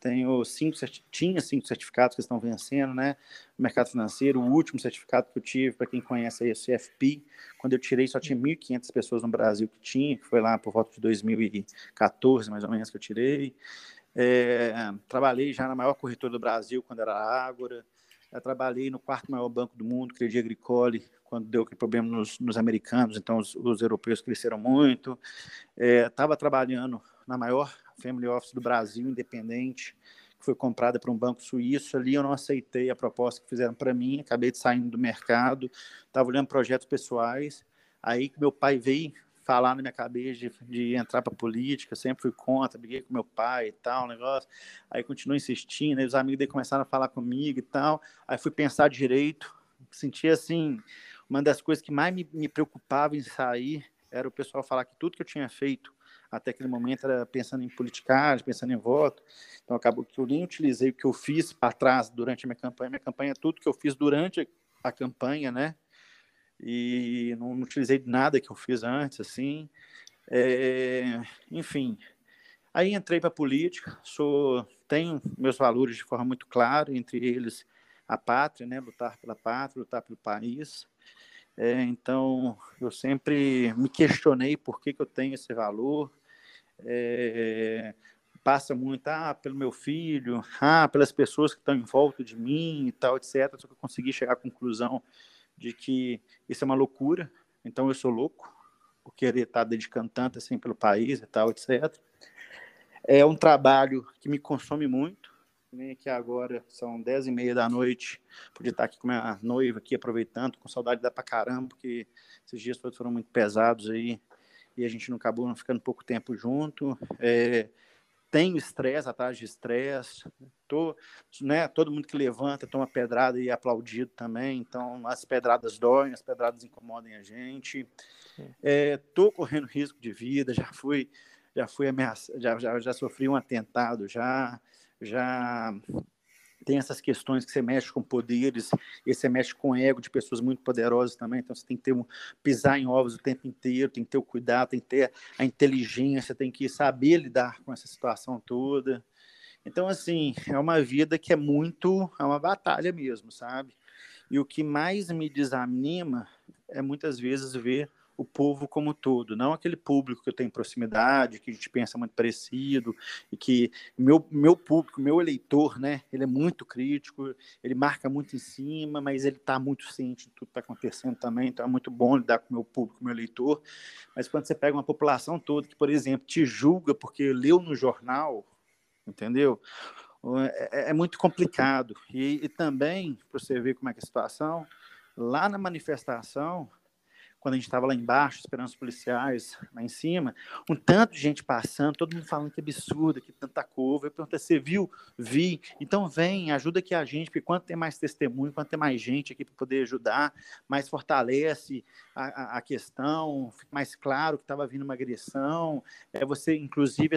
tenho cinco, tinha cinco certificados que estão vencendo, né? Mercado financeiro, o último certificado que eu tive, para quem conhece aí, é o CFP, quando eu tirei só tinha 1.500 pessoas no Brasil que tinha, que foi lá por volta de 2014, mais ou menos, que eu tirei. É, trabalhei já na maior corretora do Brasil, quando era Ágora, eu trabalhei no quarto maior banco do mundo, Crédit Agricole, quando deu aquele problema nos, nos americanos, então os, os, europeus cresceram muito. Estava é, trabalhando na maior family office do Brasil, independente, que foi comprada por um banco suíço. Ali eu não aceitei a proposta que fizeram para mim, acabei de saindo do mercado, estava olhando projetos pessoais. Aí que meu pai veio falar na minha cabeça de, de entrar para política, sempre fui contra, briguei com meu pai e tal, negócio. Aí continuou insistindo, aí os amigos dele começaram a falar comigo e tal. Aí fui pensar direito, senti assim, uma das coisas que mais me, me preocupava em sair era o pessoal falar que tudo que eu tinha feito até aquele momento era pensando em politicagem, pensando em voto. Então acabou que eu nem utilizei o que eu fiz para trás durante a minha campanha. Minha campanha, tudo que eu fiz durante a campanha, né? e não, não utilizei nada que eu fiz antes, assim. É, enfim, aí entrei para a política, sou, tenho meus valores de forma muito clara, entre eles a pátria, né, lutar pela pátria, lutar pelo país. É, então, eu sempre me questionei por que, que eu tenho esse valor. É, passa muito ah, pelo meu filho, ah, pelas pessoas que estão em volta de mim e tal, etc. Só que eu consegui chegar à conclusão de que isso é uma loucura. Então, eu sou louco por querer estar dedicando tanto assim pelo país e tal, etc. É um trabalho que me consome muito. Vem aqui agora, são dez e meia da noite. Podia estar aqui com minha noiva aqui, aproveitando, com saudade da pra caramba, porque esses dias foram muito pesados aí e a gente não acabou ficando pouco tempo junto. É, tenho estresse atrás de estresse. Tô, né, todo mundo que levanta toma pedrada e é aplaudido também. Então, as pedradas doem, as pedradas incomodam a gente. É, correndo risco de vida, já fui, já fui ameaçado, já, já, já sofri um atentado, já, já tem essas questões que você mexe com poderes, e você mexe com ego de pessoas muito poderosas também, então você tem que ter um, pisar em ovos o tempo inteiro, tem que ter o cuidado, tem que ter a inteligência, tem que saber lidar com essa situação toda. Então, assim, é uma vida que é muito, é uma batalha mesmo, sabe? E o que mais me desanima é muitas vezes ver o povo como todo, não aquele público que eu tenho proximidade, que a gente pensa muito parecido, e que meu, meu público, meu eleitor, né, ele é muito crítico, ele marca muito em cima, mas ele está muito ciente de tudo que está acontecendo também, então é muito bom lidar com o meu público, meu eleitor, mas quando você pega uma população toda que, por exemplo, te julga porque leu no jornal, entendeu? É, é, é muito complicado. E, e também, para você ver como é que é a situação, lá na manifestação, quando a gente estava lá embaixo, esperando os policiais lá em cima, um tanto de gente passando, todo mundo falando que absurdo, que tanta curva. Eu perguntei, você viu? Vi. Então vem, ajuda aqui a gente, porque quanto tem mais testemunho, quanto tem mais gente aqui para poder ajudar, mais fortalece a, a, a questão, fica mais claro que estava vindo uma agressão. É, você, inclusive,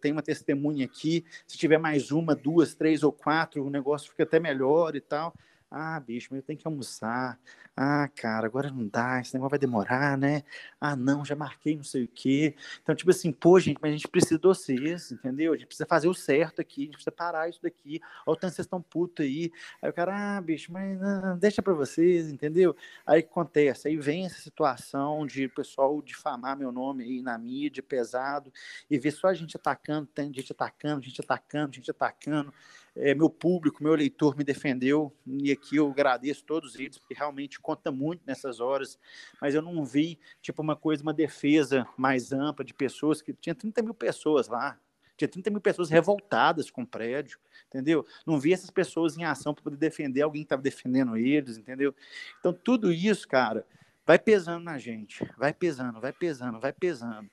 tem uma testemunha aqui, se tiver mais uma, duas, três ou quatro, o negócio fica até melhor e tal. Ah, bicho, mas eu tenho que almoçar. Ah, cara, agora não dá, esse negócio vai demorar, né? Ah, não, já marquei não sei o quê. Então, tipo assim, pô, gente, mas a gente precisa de vocês, entendeu? A gente precisa fazer o certo aqui, a gente precisa parar isso daqui. Olha o tanto vocês estão putos aí. Aí o cara, ah, bicho, mas não, deixa pra vocês, entendeu? Aí acontece? Aí vem essa situação de pessoal difamar meu nome aí na mídia, pesado, e ver só a gente atacando, gente atacando, gente atacando, gente atacando é, meu público, meu leitor me defendeu, e aqui eu agradeço todos eles, porque realmente conta muito nessas horas, mas eu não vi, tipo, uma coisa, uma defesa mais ampla de pessoas, que tinha 30 mil pessoas lá, tinha 30 mil pessoas revoltadas com o prédio, entendeu? Não vi essas pessoas em ação para poder defender alguém que estava defendendo eles, entendeu? Então, tudo isso, cara, vai pesando na gente, vai pesando, vai pesando, vai pesando.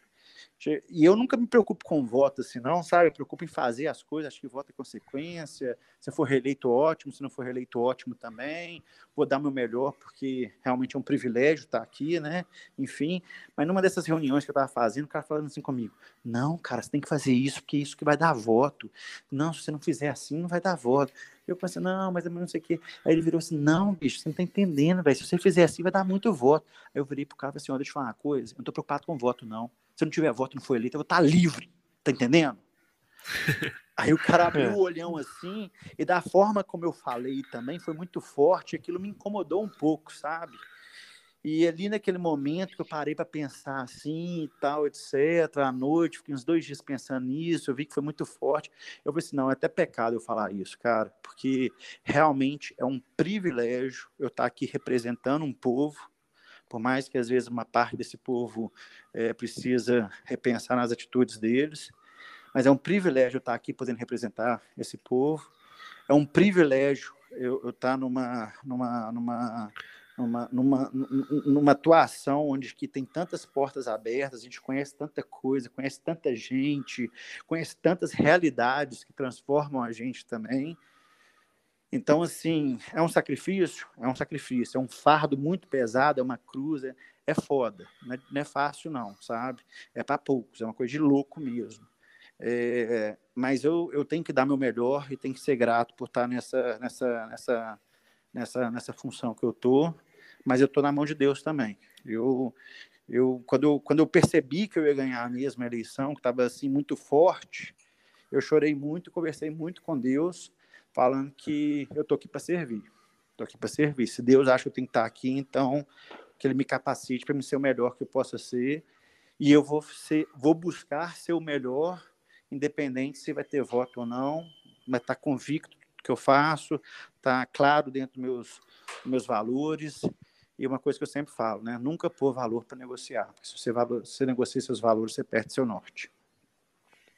E eu nunca me preocupo com voto, assim, não, sabe? Eu preocupo em fazer as coisas, acho que voto é consequência. Se for reeleito, ótimo. Se não for reeleito, ótimo também. Vou dar meu melhor, porque realmente é um privilégio estar aqui, né? Enfim. Mas numa dessas reuniões que eu estava fazendo, o cara falando assim comigo: Não, cara, você tem que fazer isso, porque é isso que vai dar voto. Não, se você não fizer assim, não vai dar voto. Eu pensei, não, mas não sei o quê. Aí ele virou assim: Não, bicho, você não está entendendo, velho. Se você fizer assim, vai dar muito voto. Aí eu virei pro cara e falei assim: Ó, deixa eu falar uma coisa. Eu não estou preocupado com voto, não se não tiver voto, não foi eleito, eu vou estar livre. Tá entendendo? Aí o cara abriu é. o olhão assim, e da forma como eu falei também, foi muito forte, aquilo me incomodou um pouco, sabe? E ali naquele momento que eu parei para pensar assim e tal, etc., à noite, fiquei uns dois dias pensando nisso, eu vi que foi muito forte. Eu falei assim: não, é até pecado eu falar isso, cara, porque realmente é um privilégio eu estar aqui representando um povo, por mais que às vezes uma parte desse povo é, precisa repensar nas atitudes deles, mas é um privilégio estar aqui podendo representar esse povo, é um privilégio eu, eu estar numa, numa, numa, numa, numa, numa atuação onde que tem tantas portas abertas, a gente conhece tanta coisa, conhece tanta gente, conhece tantas realidades que transformam a gente também, então, assim, é um sacrifício? É um sacrifício, é um fardo muito pesado, é uma cruz, é, é foda, não é, não é, fácil não, sabe? É para poucos, é uma coisa de louco mesmo. É, mas eu, eu tenho que dar meu melhor e tenho que ser grato por estar nessa, nessa, nessa, nessa, nessa função que eu estou. mas eu estou na mão de Deus também. Eu, eu, quando, eu, quando eu percebi que eu ia ganhar a mesma eleição, que estava assim muito forte, eu chorei muito, conversei muito com Deus, falando que eu estou aqui para servir. Estou aqui para servir. Se Deus acha que eu tenho que estar aqui, então que Ele me capacite para me ser o melhor que eu possa ser. E eu vou, ser, vou buscar ser o melhor, independente se vai ter voto ou não, mas tá convicto do que eu faço, tá claro dentro dos meus, meus valores. E uma coisa que eu sempre falo, né? Nunca pôr valor para negociar. Porque se você, você negocia seus valores, você perde seu norte.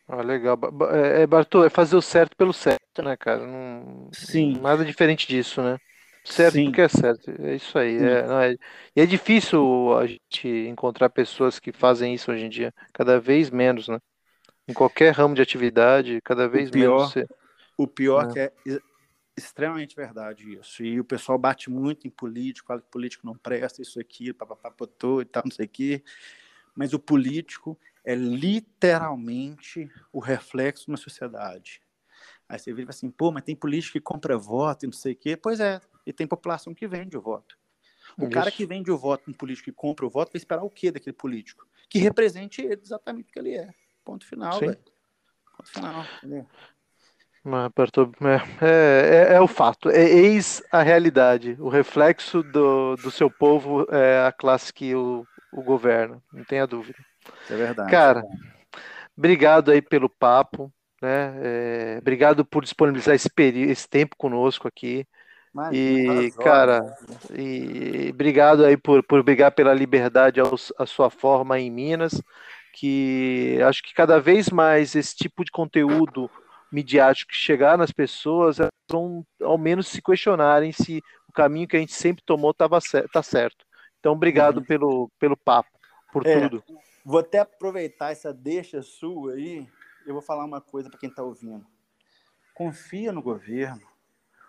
Ah, legal. É, é, Bartô, é fazer o certo pelo certo, né, cara? Não, Sim. Nada diferente disso, né? Certo Sim. porque é certo. É isso aí. É, é, e é difícil a gente encontrar pessoas que fazem isso hoje em dia. Cada vez menos, né? Em qualquer ramo de atividade, cada vez o pior, menos. Você... O pior é. que é extremamente verdade isso. E o pessoal bate muito em político, fala que político não presta, isso aqui, papapapotô e tal, não sei o quê. Mas o político é literalmente o reflexo na sociedade. Aí você vira assim, pô, mas tem político que compra voto e não sei o quê. Pois é, e tem população que vende o voto. O Isso. cara que vende o voto um político que compra o voto vai esperar o quê daquele político? Que represente ele exatamente o que ele é. Ponto final, velho. Ponto final. Entendeu? Mas, é, é, é, o fato, é eis a realidade. O reflexo do, do seu povo é a classe que o, o governa, não tenha dúvida. É verdade. Cara, obrigado aí pelo papo, né? É, obrigado por disponibilizar esse, esse tempo conosco aqui. Imagina, e, cara, e obrigado aí por, por brigar pela liberdade aos, a sua forma em Minas, que acho que cada vez mais esse tipo de conteúdo midiático que chegar nas pessoas vão ao menos se questionarem se o caminho que a gente sempre tomou estava tá certo. Então, obrigado uhum. pelo, pelo papo, por é, tudo. Vou até aproveitar essa deixa sua aí. Eu vou falar uma coisa para quem está ouvindo. Confia no governo.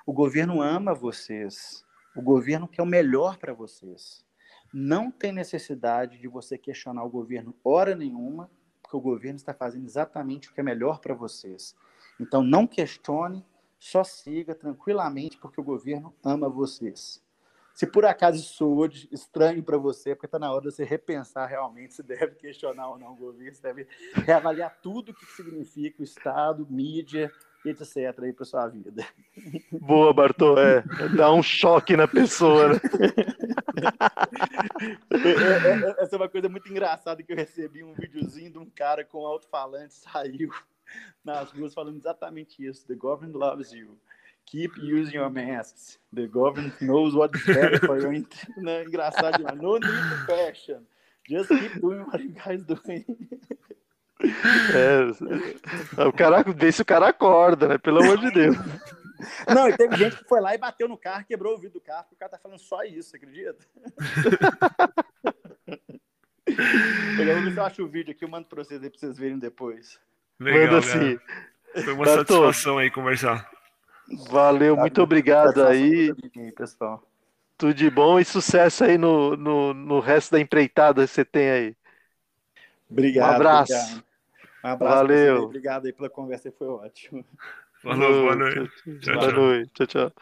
O governo ama vocês. O governo quer o melhor para vocês. Não tem necessidade de você questionar o governo hora nenhuma, porque o governo está fazendo exatamente o que é melhor para vocês. Então, não questione, só siga tranquilamente, porque o governo ama vocês. Se por acaso isso estranho para você, é porque está na hora de você repensar realmente se deve questionar ou não o governo, se deve reavaliar tudo o que significa o Estado, mídia, etc. aí para sua vida. Boa, Bartô, é. Dá um choque na pessoa. Né? É, é, é, essa é uma coisa muito engraçada que eu recebi um videozinho de um cara com alto-falante saiu nas ruas falando exatamente isso. The government loves you. Keep using your masks. The government knows what's better for you. Né? Engraçado demais. No need to fashion. Just keep doing what you guys doing. É, o cara, vê se o cara acorda, né? Pelo amor de Deus. Não, e teve gente que foi lá e bateu no carro, quebrou o vidro do carro, porque o cara tá falando só isso, acredita? Eu vou ver se eu acho o vídeo aqui, eu mando pra vocês aí pra vocês verem depois. Legal, Manda assim. Foi uma satisfação aí conversar. Valeu, muito obrigado aí. Pessoal. Tudo de bom e sucesso aí no, no, no resto da empreitada que você tem aí. Obrigado. Um abraço. Obrigado. Um abraço. Valeu. Obrigado aí pela conversa, foi ótimo. Falou, boa noite. Tchau, boa noite. Tchau, tchau.